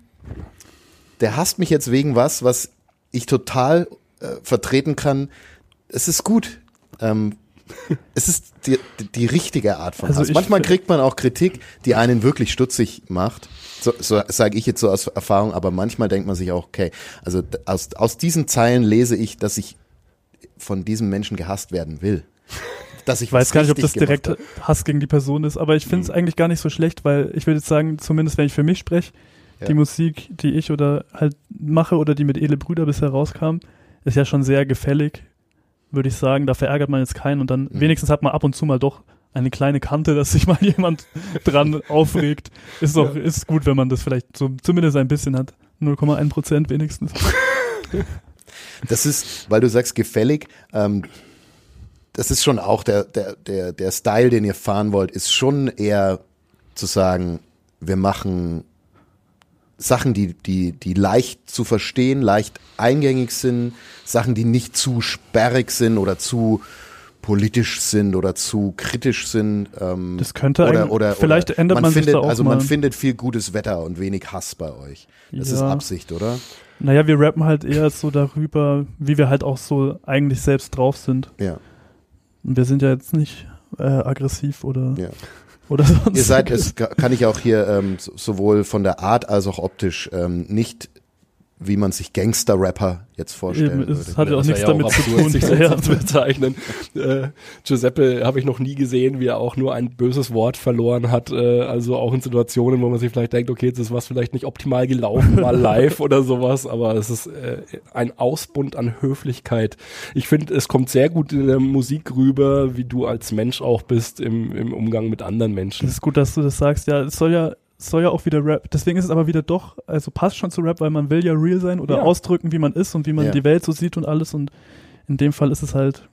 der hasst mich jetzt wegen was, was ich total äh, vertreten kann. Es ist gut. Ähm, es ist die, die, richtige Art von also Hass. Manchmal kriegt man auch Kritik, die einen wirklich stutzig macht. So, so sage ich jetzt so aus Erfahrung, aber manchmal denkt man sich auch, okay, also aus, aus diesen Zeilen lese ich, dass ich von diesem Menschen gehasst werden will. Dass ich weiß gar nicht, ob das direkt Hass gegen die Person ist, aber ich finde es mhm. eigentlich gar nicht so schlecht, weil ich würde jetzt sagen, zumindest wenn ich für mich spreche, ja. Die Musik, die ich oder halt mache oder die mit Edle Brüder bisher rauskam, ist ja schon sehr gefällig, würde ich sagen. Da verärgert man jetzt keinen und dann mhm. wenigstens hat man ab und zu mal doch eine kleine Kante, dass sich mal jemand dran aufregt. Ist doch, ja. ist gut, wenn man das vielleicht so zumindest ein bisschen hat. 0,1 Prozent wenigstens. Das ist, weil du sagst gefällig, ähm, das ist schon auch der, der, der, der Style, den ihr fahren wollt, ist schon eher zu sagen, wir machen Sachen, die, die, die leicht zu verstehen, leicht eingängig sind, Sachen, die nicht zu sperrig sind oder zu politisch sind oder zu kritisch sind. Ähm, das könnte oder, oder vielleicht oder ändert man, man findet, sich da auch Also man findet viel gutes Wetter und wenig Hass bei euch. Das ja. ist Absicht, oder? Naja, wir rappen halt eher so darüber, wie wir halt auch so eigentlich selbst drauf sind. Ja. Und wir sind ja jetzt nicht äh, aggressiv oder ja oder sonst. Ihr seid, es kann ich auch hier ähm, sowohl von der Art als auch optisch ähm, nicht wie man sich Gangster-Rapper jetzt vorstellen Eben, es würde. hat ja auch nichts ja damit zu tun, sich ja. zu bezeichnen. Äh, Giuseppe habe ich noch nie gesehen, wie er auch nur ein böses Wort verloren hat. Äh, also auch in Situationen, wo man sich vielleicht denkt, okay, jetzt ist was vielleicht nicht optimal gelaufen, mal live oder sowas, aber es ist äh, ein Ausbund an Höflichkeit. Ich finde, es kommt sehr gut in der Musik rüber, wie du als Mensch auch bist im, im Umgang mit anderen Menschen. Es ist gut, dass du das sagst. Ja, es soll ja soll ja auch wieder Rap. Deswegen ist es aber wieder doch, also passt schon zu Rap, weil man will ja real sein oder ja. ausdrücken, wie man ist und wie man ja. die Welt so sieht und alles. Und in dem Fall ist es halt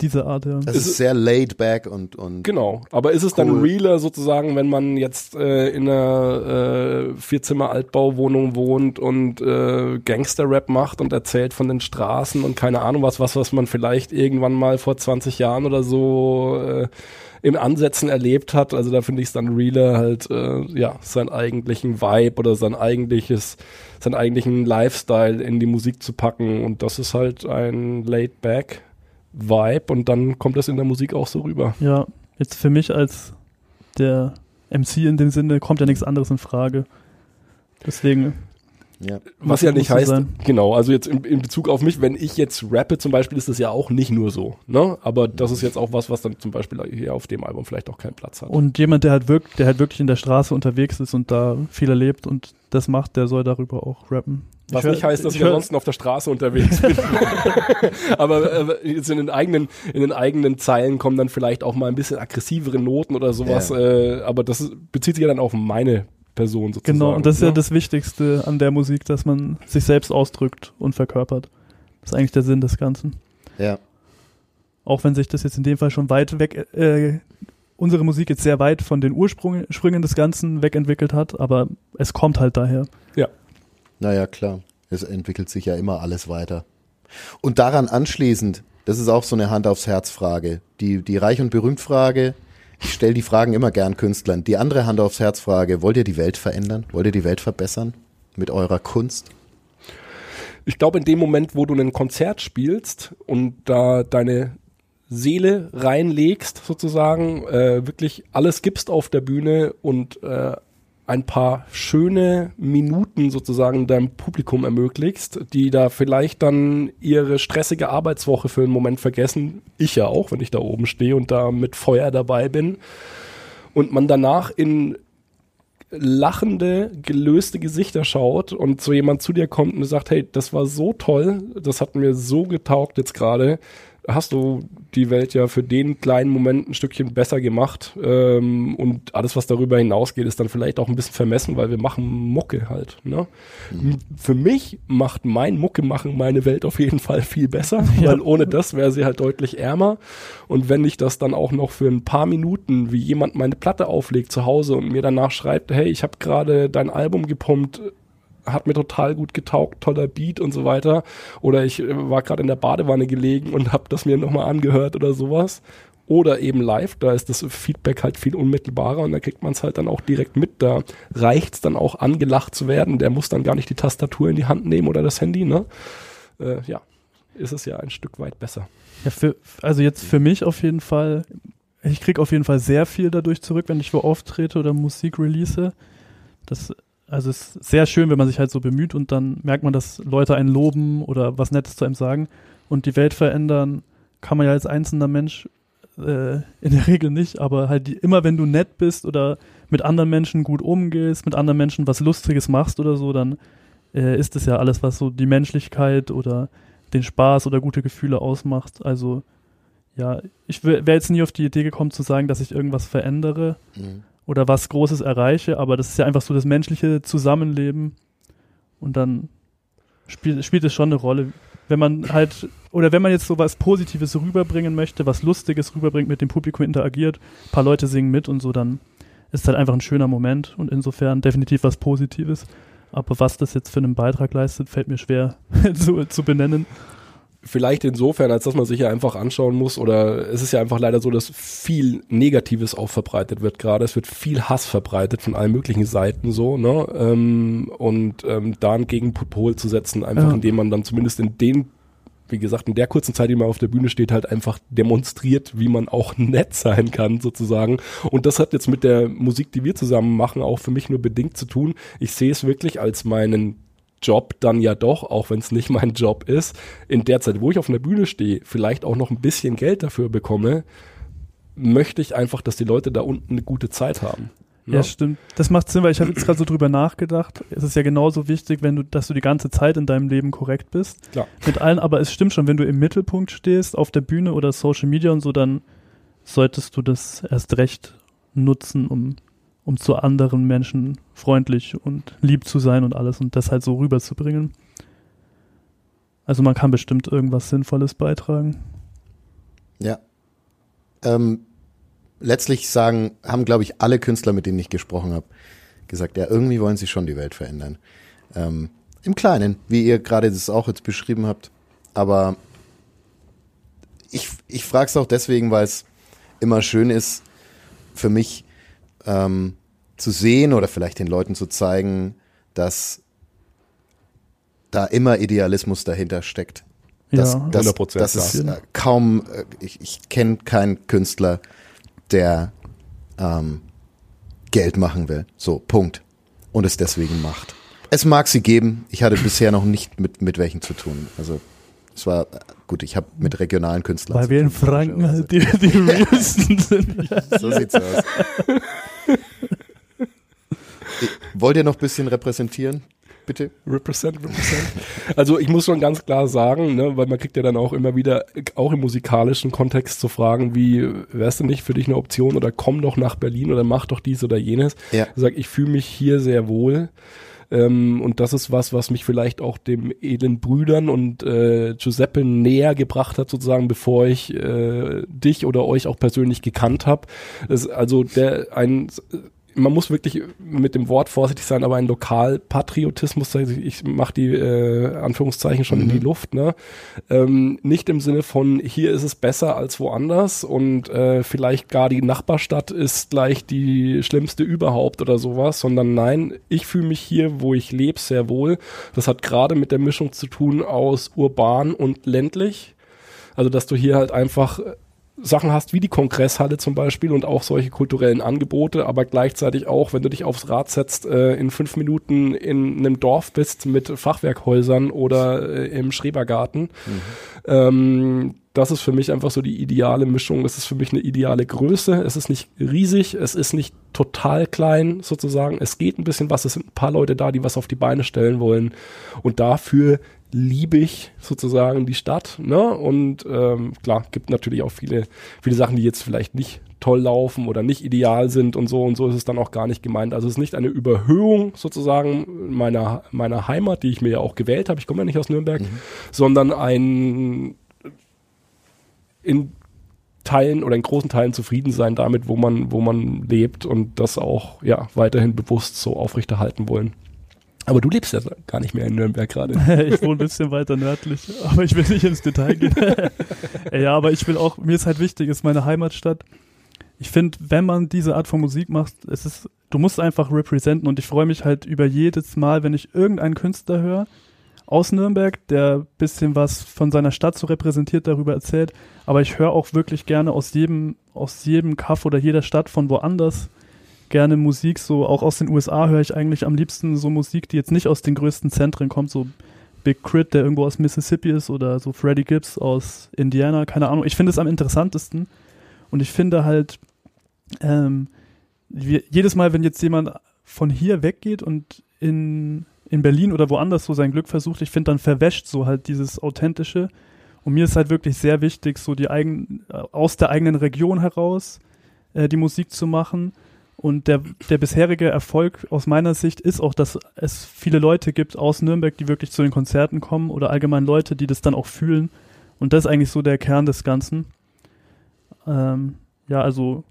diese Art. Ja. Es ist, ist sehr laid back und, und genau. Aber ist es cool. dann realer sozusagen, wenn man jetzt äh, in einer äh, Vierzimmer Altbauwohnung wohnt und äh, Gangster-Rap macht und erzählt von den Straßen und keine Ahnung was, was was man vielleicht irgendwann mal vor 20 Jahren oder so äh, im Ansätzen erlebt hat. Also da finde ich es dann realer halt, äh, ja, seinen eigentlichen Vibe oder sein eigentliches, seinen eigentlichen Lifestyle in die Musik zu packen. Und das ist halt ein Laid-Back Vibe und dann kommt das in der Musik auch so rüber. Ja, jetzt für mich als der MC in dem Sinne kommt ja nichts anderes in Frage. Deswegen ja. Was ja nicht heißt, sein. genau, also jetzt in, in, Bezug auf mich, wenn ich jetzt rappe zum Beispiel, ist das ja auch nicht nur so, ne? Aber das ist jetzt auch was, was dann zum Beispiel hier auf dem Album vielleicht auch keinen Platz hat. Und jemand, der halt wirklich, der halt wirklich in der Straße unterwegs ist und da viel erlebt und das macht, der soll darüber auch rappen. Was ich nicht hör, heißt, dass ich, ich ansonsten auf der Straße unterwegs bin. aber äh, jetzt in den eigenen, in den eigenen Zeilen kommen dann vielleicht auch mal ein bisschen aggressivere Noten oder sowas. Ja. Äh, aber das bezieht sich ja dann auf meine Person sozusagen. Genau, und das ist ja, ja ne? das Wichtigste an der Musik, dass man sich selbst ausdrückt und verkörpert. Das ist eigentlich der Sinn des Ganzen. Ja. Auch wenn sich das jetzt in dem Fall schon weit weg, äh, unsere Musik jetzt sehr weit von den Ursprüngen des Ganzen wegentwickelt hat, aber es kommt halt daher. Ja. Naja, klar. Es entwickelt sich ja immer alles weiter. Und daran anschließend, das ist auch so eine Hand aufs Herz Frage. Die, die Reich- und Berühmt-Frage, ich stelle die Fragen immer gern Künstlern. Die andere Hand aufs Herz Frage, wollt ihr die Welt verändern? Wollt ihr die Welt verbessern? Mit eurer Kunst? Ich glaube, in dem Moment, wo du ein Konzert spielst und da deine Seele reinlegst, sozusagen, äh, wirklich alles gibst auf der Bühne und äh, ein paar schöne Minuten sozusagen deinem Publikum ermöglicht, die da vielleicht dann ihre stressige Arbeitswoche für einen Moment vergessen. Ich ja auch, wenn ich da oben stehe und da mit Feuer dabei bin. Und man danach in lachende, gelöste Gesichter schaut und so jemand zu dir kommt und sagt, hey, das war so toll, das hat mir so getaugt jetzt gerade, hast du die Welt ja für den kleinen Moment ein Stückchen besser gemacht. Ähm, und alles, was darüber hinausgeht, ist dann vielleicht auch ein bisschen vermessen, weil wir machen Mucke halt. Ne? Mhm. Für mich macht mein Mucke machen meine Welt auf jeden Fall viel besser, ja. weil ohne das wäre sie halt deutlich ärmer. Und wenn ich das dann auch noch für ein paar Minuten, wie jemand meine Platte auflegt zu Hause und mir danach schreibt, hey, ich habe gerade dein Album gepumpt, hat mir total gut getaugt, toller Beat und so weiter. Oder ich äh, war gerade in der Badewanne gelegen und habe das mir nochmal angehört oder sowas. Oder eben live, da ist das Feedback halt viel unmittelbarer und da kriegt man es halt dann auch direkt mit. Da reicht es dann auch angelacht zu werden. Der muss dann gar nicht die Tastatur in die Hand nehmen oder das Handy, ne? Äh, ja, ist es ja ein Stück weit besser. Ja, für, also jetzt für mich auf jeden Fall, ich kriege auf jeden Fall sehr viel dadurch zurück, wenn ich wo auftrete oder Musik release. Das also es ist sehr schön, wenn man sich halt so bemüht und dann merkt man, dass Leute einen loben oder was Nettes zu einem sagen und die Welt verändern kann man ja als einzelner Mensch äh, in der Regel nicht, aber halt die, immer wenn du nett bist oder mit anderen Menschen gut umgehst, mit anderen Menschen was Lustiges machst oder so, dann äh, ist es ja alles, was so die Menschlichkeit oder den Spaß oder gute Gefühle ausmacht. Also ja, ich wäre jetzt nie auf die Idee gekommen zu sagen, dass ich irgendwas verändere. Mhm oder was Großes erreiche, aber das ist ja einfach so das menschliche Zusammenleben und dann spielt, spielt es schon eine Rolle. Wenn man halt, oder wenn man jetzt so was Positives rüberbringen möchte, was Lustiges rüberbringt, mit dem Publikum interagiert, ein paar Leute singen mit und so, dann ist halt einfach ein schöner Moment und insofern definitiv was Positives. Aber was das jetzt für einen Beitrag leistet, fällt mir schwer zu, zu benennen vielleicht insofern, als dass man sich ja einfach anschauen muss, oder es ist ja einfach leider so, dass viel Negatives auch verbreitet wird gerade. Es wird viel Hass verbreitet von allen möglichen Seiten so, ne? Ähm, und ähm, da einen Gegenpol zu setzen, einfach ja. indem man dann zumindest in den wie gesagt, in der kurzen Zeit, die man auf der Bühne steht, halt einfach demonstriert, wie man auch nett sein kann, sozusagen. Und das hat jetzt mit der Musik, die wir zusammen machen, auch für mich nur bedingt zu tun. Ich sehe es wirklich als meinen Job dann ja doch, auch wenn es nicht mein Job ist, in der Zeit, wo ich auf einer Bühne stehe, vielleicht auch noch ein bisschen Geld dafür bekomme, möchte ich einfach, dass die Leute da unten eine gute Zeit haben. Ja, ja stimmt. Das macht Sinn, weil ich habe jetzt gerade so drüber nachgedacht. Es ist ja genauso wichtig, wenn du, dass du die ganze Zeit in deinem Leben korrekt bist. Klar. Mit allen, aber es stimmt schon, wenn du im Mittelpunkt stehst, auf der Bühne oder Social Media und so, dann solltest du das erst recht nutzen, um um zu anderen Menschen freundlich und lieb zu sein und alles und das halt so rüberzubringen. Also man kann bestimmt irgendwas Sinnvolles beitragen. Ja. Ähm, letztlich sagen, haben, glaube ich, alle Künstler, mit denen ich gesprochen habe, gesagt, ja, irgendwie wollen sie schon die Welt verändern. Ähm, Im Kleinen, wie ihr gerade das auch jetzt beschrieben habt. Aber ich, ich frage es auch deswegen, weil es immer schön ist, für mich ähm, zu sehen oder vielleicht den Leuten zu zeigen, dass da immer Idealismus dahinter steckt. Dass, ja, dass, dass es äh, kaum, äh, ich, ich kenne keinen Künstler, der ähm, Geld machen will. So, Punkt. Und es deswegen macht. Es mag sie geben. Ich hatte bisher noch nicht mit, mit welchen zu tun. Also es war gut, ich habe mit regionalen Künstlern. Weil wir in Franken halt die, die realsten sind. so sieht's aus. Wollt ihr noch ein bisschen repräsentieren? Bitte. Represent, represent. Also ich muss schon ganz klar sagen, ne, weil man kriegt ja dann auch immer wieder, auch im musikalischen Kontext zu fragen, wie, wärst du nicht für dich eine Option oder komm doch nach Berlin oder mach doch dies oder jenes. Ja. Ich sag, ich fühle mich hier sehr wohl Ähm, und das ist was, was mich vielleicht auch dem edlen Brüdern und äh, Giuseppe näher gebracht hat, sozusagen, bevor ich äh, dich oder euch auch persönlich gekannt habe. Also der ein man muss wirklich mit dem Wort vorsichtig sein, aber ein Lokalpatriotismus, ich mache die äh, Anführungszeichen schon mhm. in die mhm. Luft, ne? Ähm, nicht im Sinne von hier ist es besser als woanders und äh, vielleicht gar die Nachbarstadt ist gleich die schlimmste überhaupt oder sowas, sondern nein, ich fühle mich hier, wo ich lebe, sehr wohl. Das hat gerade mit der Mischung zu tun aus urban und ländlich. Also dass du hier halt einfach Sachen hast wie die Kongresshalle zum Beispiel und auch solche kulturellen Angebote, aber gleichzeitig auch, wenn du dich aufs Rad setzt, äh, in fünf Minuten in einem Dorf bist mit Fachwerkhäusern oder äh, im Schrebergarten. Mhm. Ähm, das ist für mich einfach so die ideale Mischung. Das ist für mich eine ideale Größe. Es ist nicht riesig, es ist nicht total klein sozusagen. Es geht ein bisschen was. Es sind ein paar Leute da, die was auf die Beine stellen wollen. Und dafür liebe ich sozusagen die Stadt. Ne? Und ähm, klar, gibt natürlich auch viele, viele Sachen, die jetzt vielleicht nicht toll laufen oder nicht ideal sind und so und so ist es dann auch gar nicht gemeint. Also es ist nicht eine Überhöhung sozusagen meiner, meiner Heimat, die ich mir ja auch gewählt habe, ich komme ja nicht aus Nürnberg, mhm. sondern ein in Teilen oder in großen Teilen zufrieden sein damit, wo man, wo man lebt und das auch ja weiterhin bewusst so aufrechterhalten wollen. Aber du lebst ja gar nicht mehr in Nürnberg gerade. ich wohne ein bisschen weiter nördlich, aber ich will nicht ins Detail gehen. ja, aber ich will auch, mir ist halt wichtig, ist meine Heimatstadt. Ich finde, wenn man diese Art von Musik macht, es ist, du musst einfach representen und ich freue mich halt über jedes Mal, wenn ich irgendeinen Künstler höre aus Nürnberg, der bisschen was von seiner Stadt so repräsentiert, darüber erzählt. Aber ich höre auch wirklich gerne aus jedem, aus jedem Kaff oder jeder Stadt von woanders gerne Musik, so auch aus den USA höre ich eigentlich am liebsten so Musik, die jetzt nicht aus den größten Zentren kommt, so Big Crit, der irgendwo aus Mississippi ist oder so Freddie Gibbs aus Indiana, keine Ahnung. Ich finde es am interessantesten und ich finde halt, ähm, wir, jedes Mal, wenn jetzt jemand von hier weggeht und in, in Berlin oder woanders so sein Glück versucht, ich finde, dann verwäscht so halt dieses Authentische. Und mir ist halt wirklich sehr wichtig, so die eigen, aus der eigenen Region heraus äh, die Musik zu machen und der, der bisherige Erfolg aus meiner Sicht ist auch, dass es viele Leute gibt aus Nürnberg, die wirklich zu den Konzerten kommen oder allgemein Leute, die das dann auch fühlen. Und das ist eigentlich so der Kern des Ganzen. Ähm, ja, also,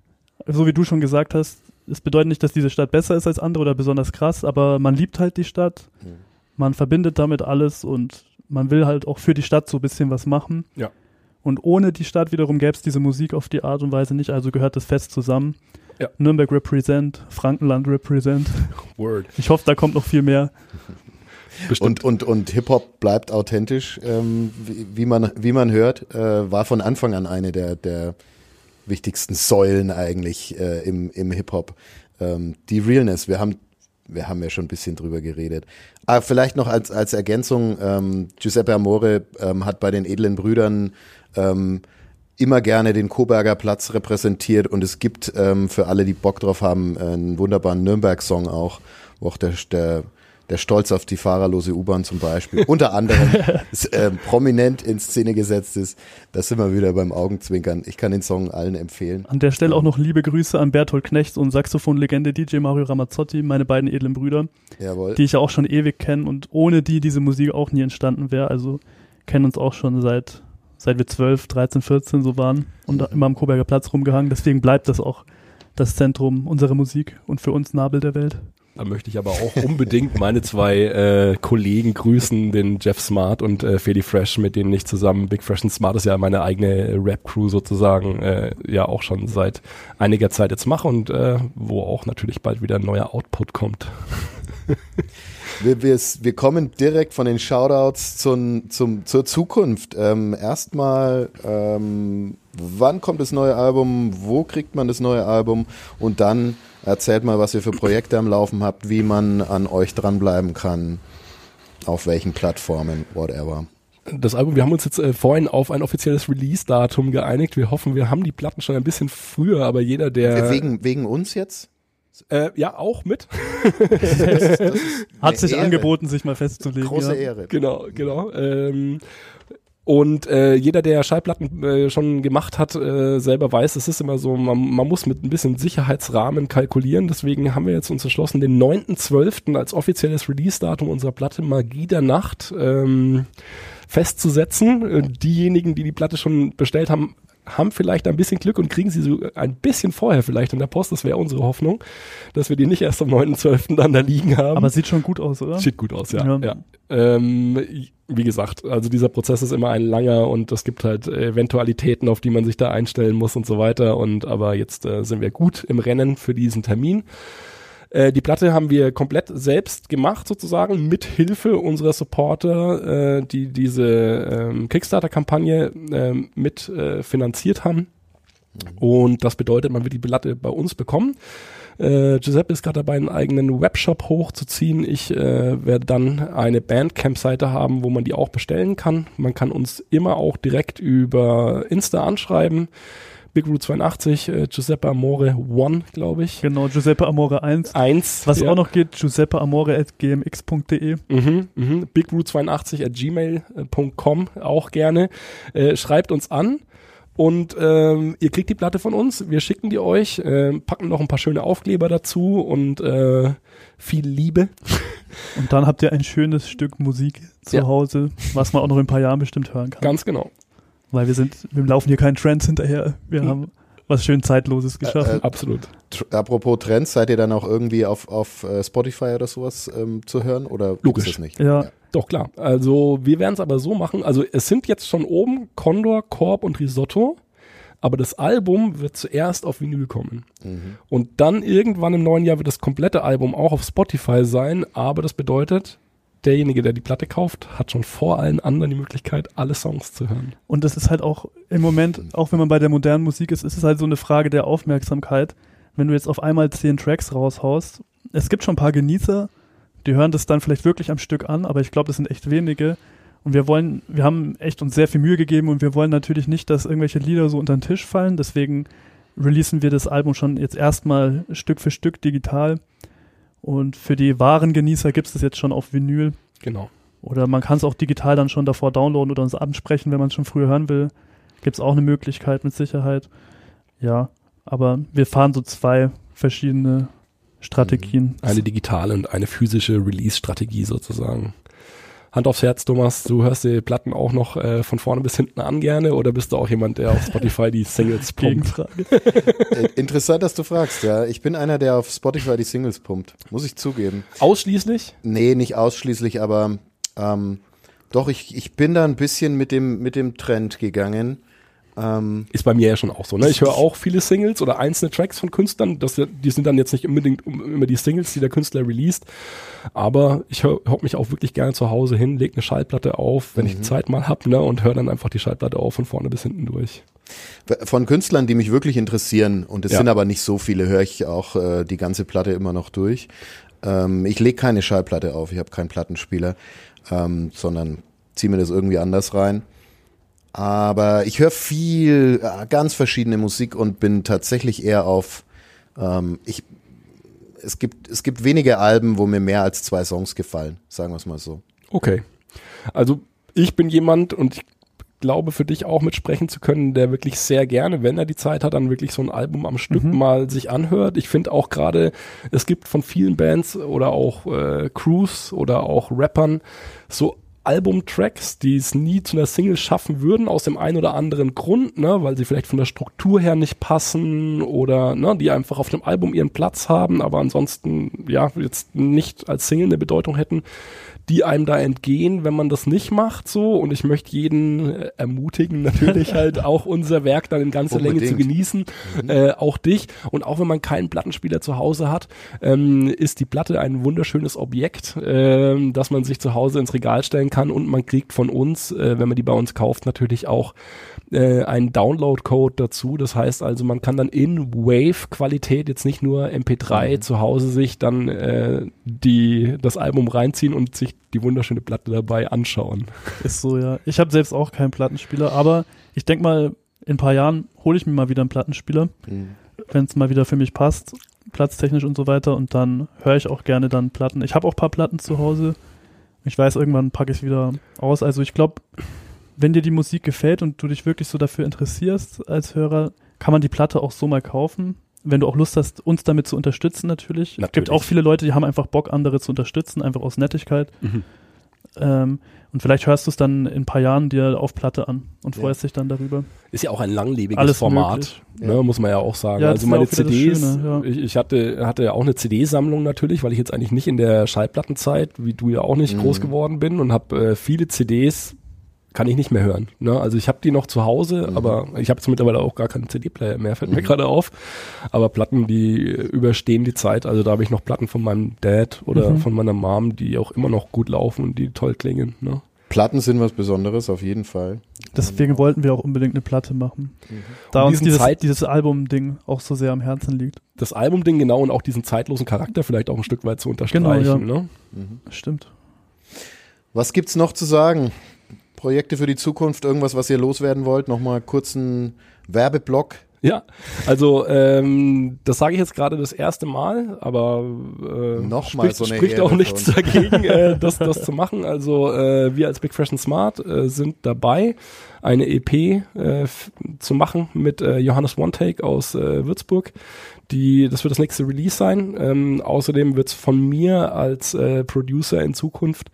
so wie du schon gesagt hast, es bedeutet nicht, dass diese Stadt besser ist als andere oder besonders krass, aber man liebt halt die Stadt. Mhm. Man verbindet damit alles und man will halt auch für die Stadt so ein bisschen was machen. Ja. Und ohne die Stadt wiederum gäbe es diese Musik auf die Art und Weise nicht, also gehört das fest zusammen. Ja. Nürnberg represent, Frankenland represent. Word. Ich hoffe, da kommt noch viel mehr. Und, und, und Hip-Hop bleibt authentisch, ähm, wie, wie, man, wie man hört, äh, war von Anfang an eine der, der wichtigsten Säulen eigentlich äh, im, im Hip-Hop. Ähm, die Realness, wir haben, wir haben ja schon ein bisschen drüber geredet. Ah, vielleicht noch als, als Ergänzung, ähm, Giuseppe Amore ähm, hat bei den edlen Brüdern ähm, immer gerne den Koberger Platz repräsentiert und es gibt ähm, für alle, die Bock drauf haben, einen wunderbaren Nürnberg-Song auch, wo auch der, der, der Stolz auf die fahrerlose U-Bahn zum Beispiel unter anderem ist, äh, prominent in Szene gesetzt ist. Da sind wir wieder beim Augenzwinkern. Ich kann den Song allen empfehlen. An der Stelle auch noch liebe Grüße an Berthold Knecht und Saxophonlegende DJ Mario Ramazzotti, meine beiden edlen Brüder, Jawohl. die ich ja auch schon ewig kenne und ohne die diese Musik auch nie entstanden wäre. Also kennen uns auch schon seit seit wir 12, 13, 14 so waren und immer am Koberger Platz rumgehangen. Deswegen bleibt das auch das Zentrum unserer Musik und für uns Nabel der Welt. Da möchte ich aber auch unbedingt meine zwei äh, Kollegen grüßen, den Jeff Smart und äh, Feli Fresh, mit denen ich zusammen, Big Fresh and Smart ist ja meine eigene Rap-Crew sozusagen, äh, ja auch schon seit einiger Zeit jetzt mache und äh, wo auch natürlich bald wieder ein neuer Output kommt. Wir, wir, wir kommen direkt von den Shoutouts zum, zum, zur Zukunft. Ähm, erstmal, ähm, wann kommt das neue Album? Wo kriegt man das neue Album? Und dann erzählt mal, was ihr für Projekte am Laufen habt, wie man an euch dranbleiben kann, auf welchen Plattformen, whatever das Album, wir haben uns jetzt äh, vorhin auf ein offizielles Release-Datum geeinigt. Wir hoffen, wir haben die Platten schon ein bisschen früher, aber jeder, der. Wegen, wegen uns jetzt? Äh, ja, auch mit. das ist, das ist Hat sich Ehre. angeboten, sich mal festzulegen. Große ja. Ehre. Genau, genau. Ähm, Und äh, jeder, der Schallplatten äh, schon gemacht hat, äh, selber weiß, es ist immer so, man, man muss mit ein bisschen Sicherheitsrahmen kalkulieren. Deswegen haben wir jetzt uns entschlossen, den 9.12. als offizielles Release-Datum unserer Platte Magie der Nacht ähm, festzusetzen. Äh, diejenigen, die die Platte schon bestellt haben, haben vielleicht ein bisschen Glück und kriegen sie so ein bisschen vorher vielleicht in der Post. Das wäre unsere Hoffnung, dass wir die nicht erst am 9.12. dann da liegen haben. Aber sieht schon gut aus, oder? Sieht gut aus, ja. ja. ja. Ähm, wie gesagt, also dieser Prozess ist immer ein langer und es gibt halt Eventualitäten, auf die man sich da einstellen muss und so weiter. Und aber jetzt äh, sind wir gut im Rennen für diesen Termin. Äh, die Platte haben wir komplett selbst gemacht, sozusagen, mit Hilfe unserer Supporter, äh, die diese ähm, Kickstarter-Kampagne äh, mit finanziert haben. Und das bedeutet, man wird die Platte bei uns bekommen. Äh, Giuseppe ist gerade dabei, einen eigenen Webshop hochzuziehen. Ich äh, werde dann eine Bandcamp-Seite haben, wo man die auch bestellen kann. Man kann uns immer auch direkt über Insta anschreiben. Big Root 82, äh, Giuseppe Amore 1, glaube ich. Genau, Giuseppe Amore 1. 1. Was ja. auch noch geht, Giuseppe Amore at gmx.de. Mhm, mhm. Big Root 82 at gmail.com auch gerne. Äh, schreibt uns an. Und ähm, ihr kriegt die Platte von uns, wir schicken die euch, äh, packen noch ein paar schöne Aufkleber dazu und äh, viel Liebe. Und dann habt ihr ein schönes Stück Musik zu ja. Hause, was man auch noch in ein paar Jahren bestimmt hören kann. Ganz genau. Weil wir sind, wir laufen hier keinen Trends hinterher. Wir hm. haben was schön Zeitloses geschaffen. Äh, äh, Absolut. Apropos Trends, seid ihr dann auch irgendwie auf, auf uh, Spotify oder sowas ähm, zu hören oder Logisch. ist nicht? Ja. ja. Doch, klar. Also wir werden es aber so machen. Also es sind jetzt schon oben Condor, Korb und Risotto. Aber das Album wird zuerst auf Vinyl kommen. Mhm. Und dann irgendwann im neuen Jahr wird das komplette Album auch auf Spotify sein. Aber das bedeutet, derjenige, der die Platte kauft, hat schon vor allen anderen die Möglichkeit, alle Songs zu hören. Und das ist halt auch im Moment, auch wenn man bei der modernen Musik ist, ist es halt so eine Frage der Aufmerksamkeit. Wenn du jetzt auf einmal zehn Tracks raushaust, es gibt schon ein paar Genießer, die hören das dann vielleicht wirklich am Stück an, aber ich glaube, das sind echt wenige. Und wir wollen, wir haben echt uns sehr viel Mühe gegeben und wir wollen natürlich nicht, dass irgendwelche Lieder so unter den Tisch fallen. Deswegen releasen wir das Album schon jetzt erstmal Stück für Stück digital. Und für die wahren Genießer gibt es das jetzt schon auf Vinyl. Genau. Oder man kann es auch digital dann schon davor downloaden oder uns ansprechen, wenn man es schon früher hören will. Gibt es auch eine Möglichkeit mit Sicherheit. Ja, aber wir fahren so zwei verschiedene Strategien. Eine digitale und eine physische Release-Strategie sozusagen. Hand aufs Herz, Thomas, du hörst die Platten auch noch äh, von vorne bis hinten an gerne oder bist du auch jemand, der auf Spotify die Singles pumpt? Interessant, dass du fragst, ja. Ich bin einer, der auf Spotify die Singles pumpt, muss ich zugeben. Ausschließlich? Nee, nicht ausschließlich, aber ähm, doch, ich, ich bin da ein bisschen mit dem, mit dem Trend gegangen. Ähm, ist bei mir ja schon auch so. Ne? Ich höre auch viele Singles oder einzelne Tracks von Künstlern. Das, die sind dann jetzt nicht unbedingt immer die Singles, die der Künstler released. Aber ich höre hör mich auch wirklich gerne zu Hause hin, lege eine Schallplatte auf, wenn mhm. ich Zeit mal hab, ne, und höre dann einfach die Schallplatte auf von vorne bis hinten durch. Von Künstlern, die mich wirklich interessieren, und es ja. sind aber nicht so viele, höre ich auch äh, die ganze Platte immer noch durch. Ähm, ich lege keine Schallplatte auf, ich habe keinen Plattenspieler, ähm, sondern ziehe mir das irgendwie anders rein. Aber ich höre viel, äh, ganz verschiedene Musik und bin tatsächlich eher auf, ähm, ich, es gibt, es gibt wenige Alben, wo mir mehr als zwei Songs gefallen, sagen wir es mal so. Okay. Also ich bin jemand und ich glaube für dich auch mitsprechen zu können, der wirklich sehr gerne, wenn er die Zeit hat, dann wirklich so ein Album am Stück mhm. mal sich anhört. Ich finde auch gerade, es gibt von vielen Bands oder auch äh, Crews oder auch Rappern so Albumtracks, die es nie zu einer Single schaffen würden, aus dem einen oder anderen Grund, ne, weil sie vielleicht von der Struktur her nicht passen oder ne, die einfach auf dem Album ihren Platz haben, aber ansonsten ja jetzt nicht als Single eine Bedeutung hätten die einem da entgehen, wenn man das nicht macht so. Und ich möchte jeden äh, ermutigen, natürlich halt auch unser Werk dann in ganzer Unbedingt. Länge zu genießen, mhm. äh, auch dich. Und auch wenn man keinen Plattenspieler zu Hause hat, ähm, ist die Platte ein wunderschönes Objekt, äh, das man sich zu Hause ins Regal stellen kann und man kriegt von uns, äh, wenn man die bei uns kauft, natürlich auch äh, einen Download-Code dazu. Das heißt also, man kann dann in Wave-Qualität jetzt nicht nur MP3 mhm. zu Hause sich dann äh, die, das Album reinziehen und sich die wunderschöne Platte dabei anschauen. Ist so, ja. Ich habe selbst auch keinen Plattenspieler, aber ich denke mal, in ein paar Jahren hole ich mir mal wieder einen Plattenspieler, mhm. wenn es mal wieder für mich passt, platztechnisch und so weiter. Und dann höre ich auch gerne dann Platten. Ich habe auch ein paar Platten zu Hause. Ich weiß, irgendwann packe ich wieder aus. Also ich glaube, wenn dir die Musik gefällt und du dich wirklich so dafür interessierst als Hörer, kann man die Platte auch so mal kaufen. Wenn du auch Lust hast, uns damit zu unterstützen, natürlich. Es gibt Natürlich. auch viele Leute, die haben einfach Bock, andere zu unterstützen, einfach aus Nettigkeit. Mhm. Ähm, und vielleicht hörst du es dann in ein paar Jahren dir auf Platte an und Ja. freust dich dann darüber. Ist ja auch ein langlebiges Alles Format, ne, muss man ja auch sagen. Ja, also ja meine CDs, Schöne, ja. ich, ich hatte, hatte ja auch eine CD-Sammlung natürlich, weil ich jetzt eigentlich nicht in der Schallplattenzeit, wie du ja auch nicht, Mhm. groß geworden bin und habe äh, viele CDs kann ich nicht mehr hören. Ne? Also ich habe die noch zu Hause, Mhm. aber ich habe jetzt mittlerweile auch gar keinen CD-Player mehr, fällt mir gerade auf. Aber Platten, die überstehen die Zeit. Also da habe ich noch Platten von meinem Dad oder Mhm. von meiner Mom, die auch immer noch gut laufen und die toll klingen. Ne? Platten sind was Besonderes, auf jeden Fall. Deswegen wollten wir auch unbedingt eine Platte machen. Da Um uns dieses, Zeit- dieses Album-Ding auch so sehr am Herzen liegt. Das Album-Ding genau und auch diesen zeitlosen Charakter vielleicht auch ein Stück weit zu unterstreichen. Genau, ja. ne? Stimmt. Was gibt's noch zu sagen? Projekte für die Zukunft, irgendwas, was ihr loswerden wollt? Nochmal kurzen Werbeblock. Ja, also ähm, das sage ich jetzt gerade das erste Mal, aber äh, Nochmal spricht, so spricht auch nichts uns. dagegen, äh, das, das zu machen. Also äh, wir als Big Fresh and Smart äh, sind dabei, eine EP äh, zu machen mit äh, Johannes One Take aus äh, Würzburg. Die, das wird das nächste Release sein. Ähm, außerdem wird es von mir als äh, Producer in Zukunft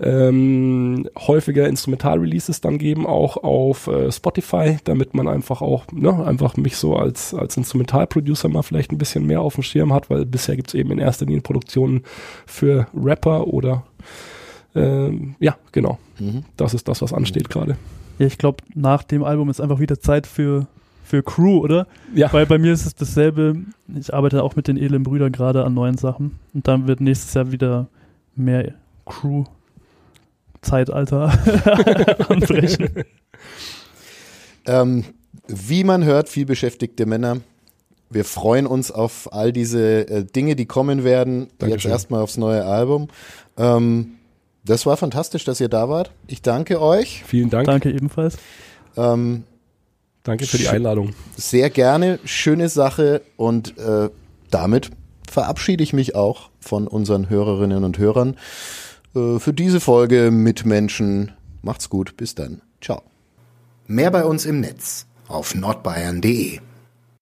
ähm, häufiger Instrumental-Releases dann geben, auch auf äh, Spotify, damit man einfach auch, ne, einfach mich so als, als Instrumental-Producer mal vielleicht ein bisschen mehr auf dem Schirm hat, weil bisher gibt es eben in erster Linie Produktionen für Rapper oder ähm, ja, genau. Mhm. Das ist das, was ansteht gerade. Ja, ich glaube, nach dem Album ist einfach wieder Zeit für, für Crew, oder? Ja, Weil bei mir ist es dasselbe. Ich arbeite auch mit den edlen Brüdern gerade an neuen Sachen. Und dann wird nächstes Jahr wieder mehr Crew-Zeitalter anbrechen. Ähm, wie man hört, viel beschäftigte Männer. Wir freuen uns auf all diese äh, Dinge, die kommen werden. Jetzt Dankeschön. erstmal aufs neue Album. Ähm, das war fantastisch, dass ihr da wart. Ich danke euch. vielen Dank. Danke ebenfalls. Ähm, Danke für die. Einladung. sehr gerne, schöne Sache und äh, damit verabschiede ich mich auch von unseren Hörerinnen und Hörern für diese Folge Mitmenschen. Macht's gut, bis dann. Ciao. Mehr bei uns im Netz auf nordbayern.de.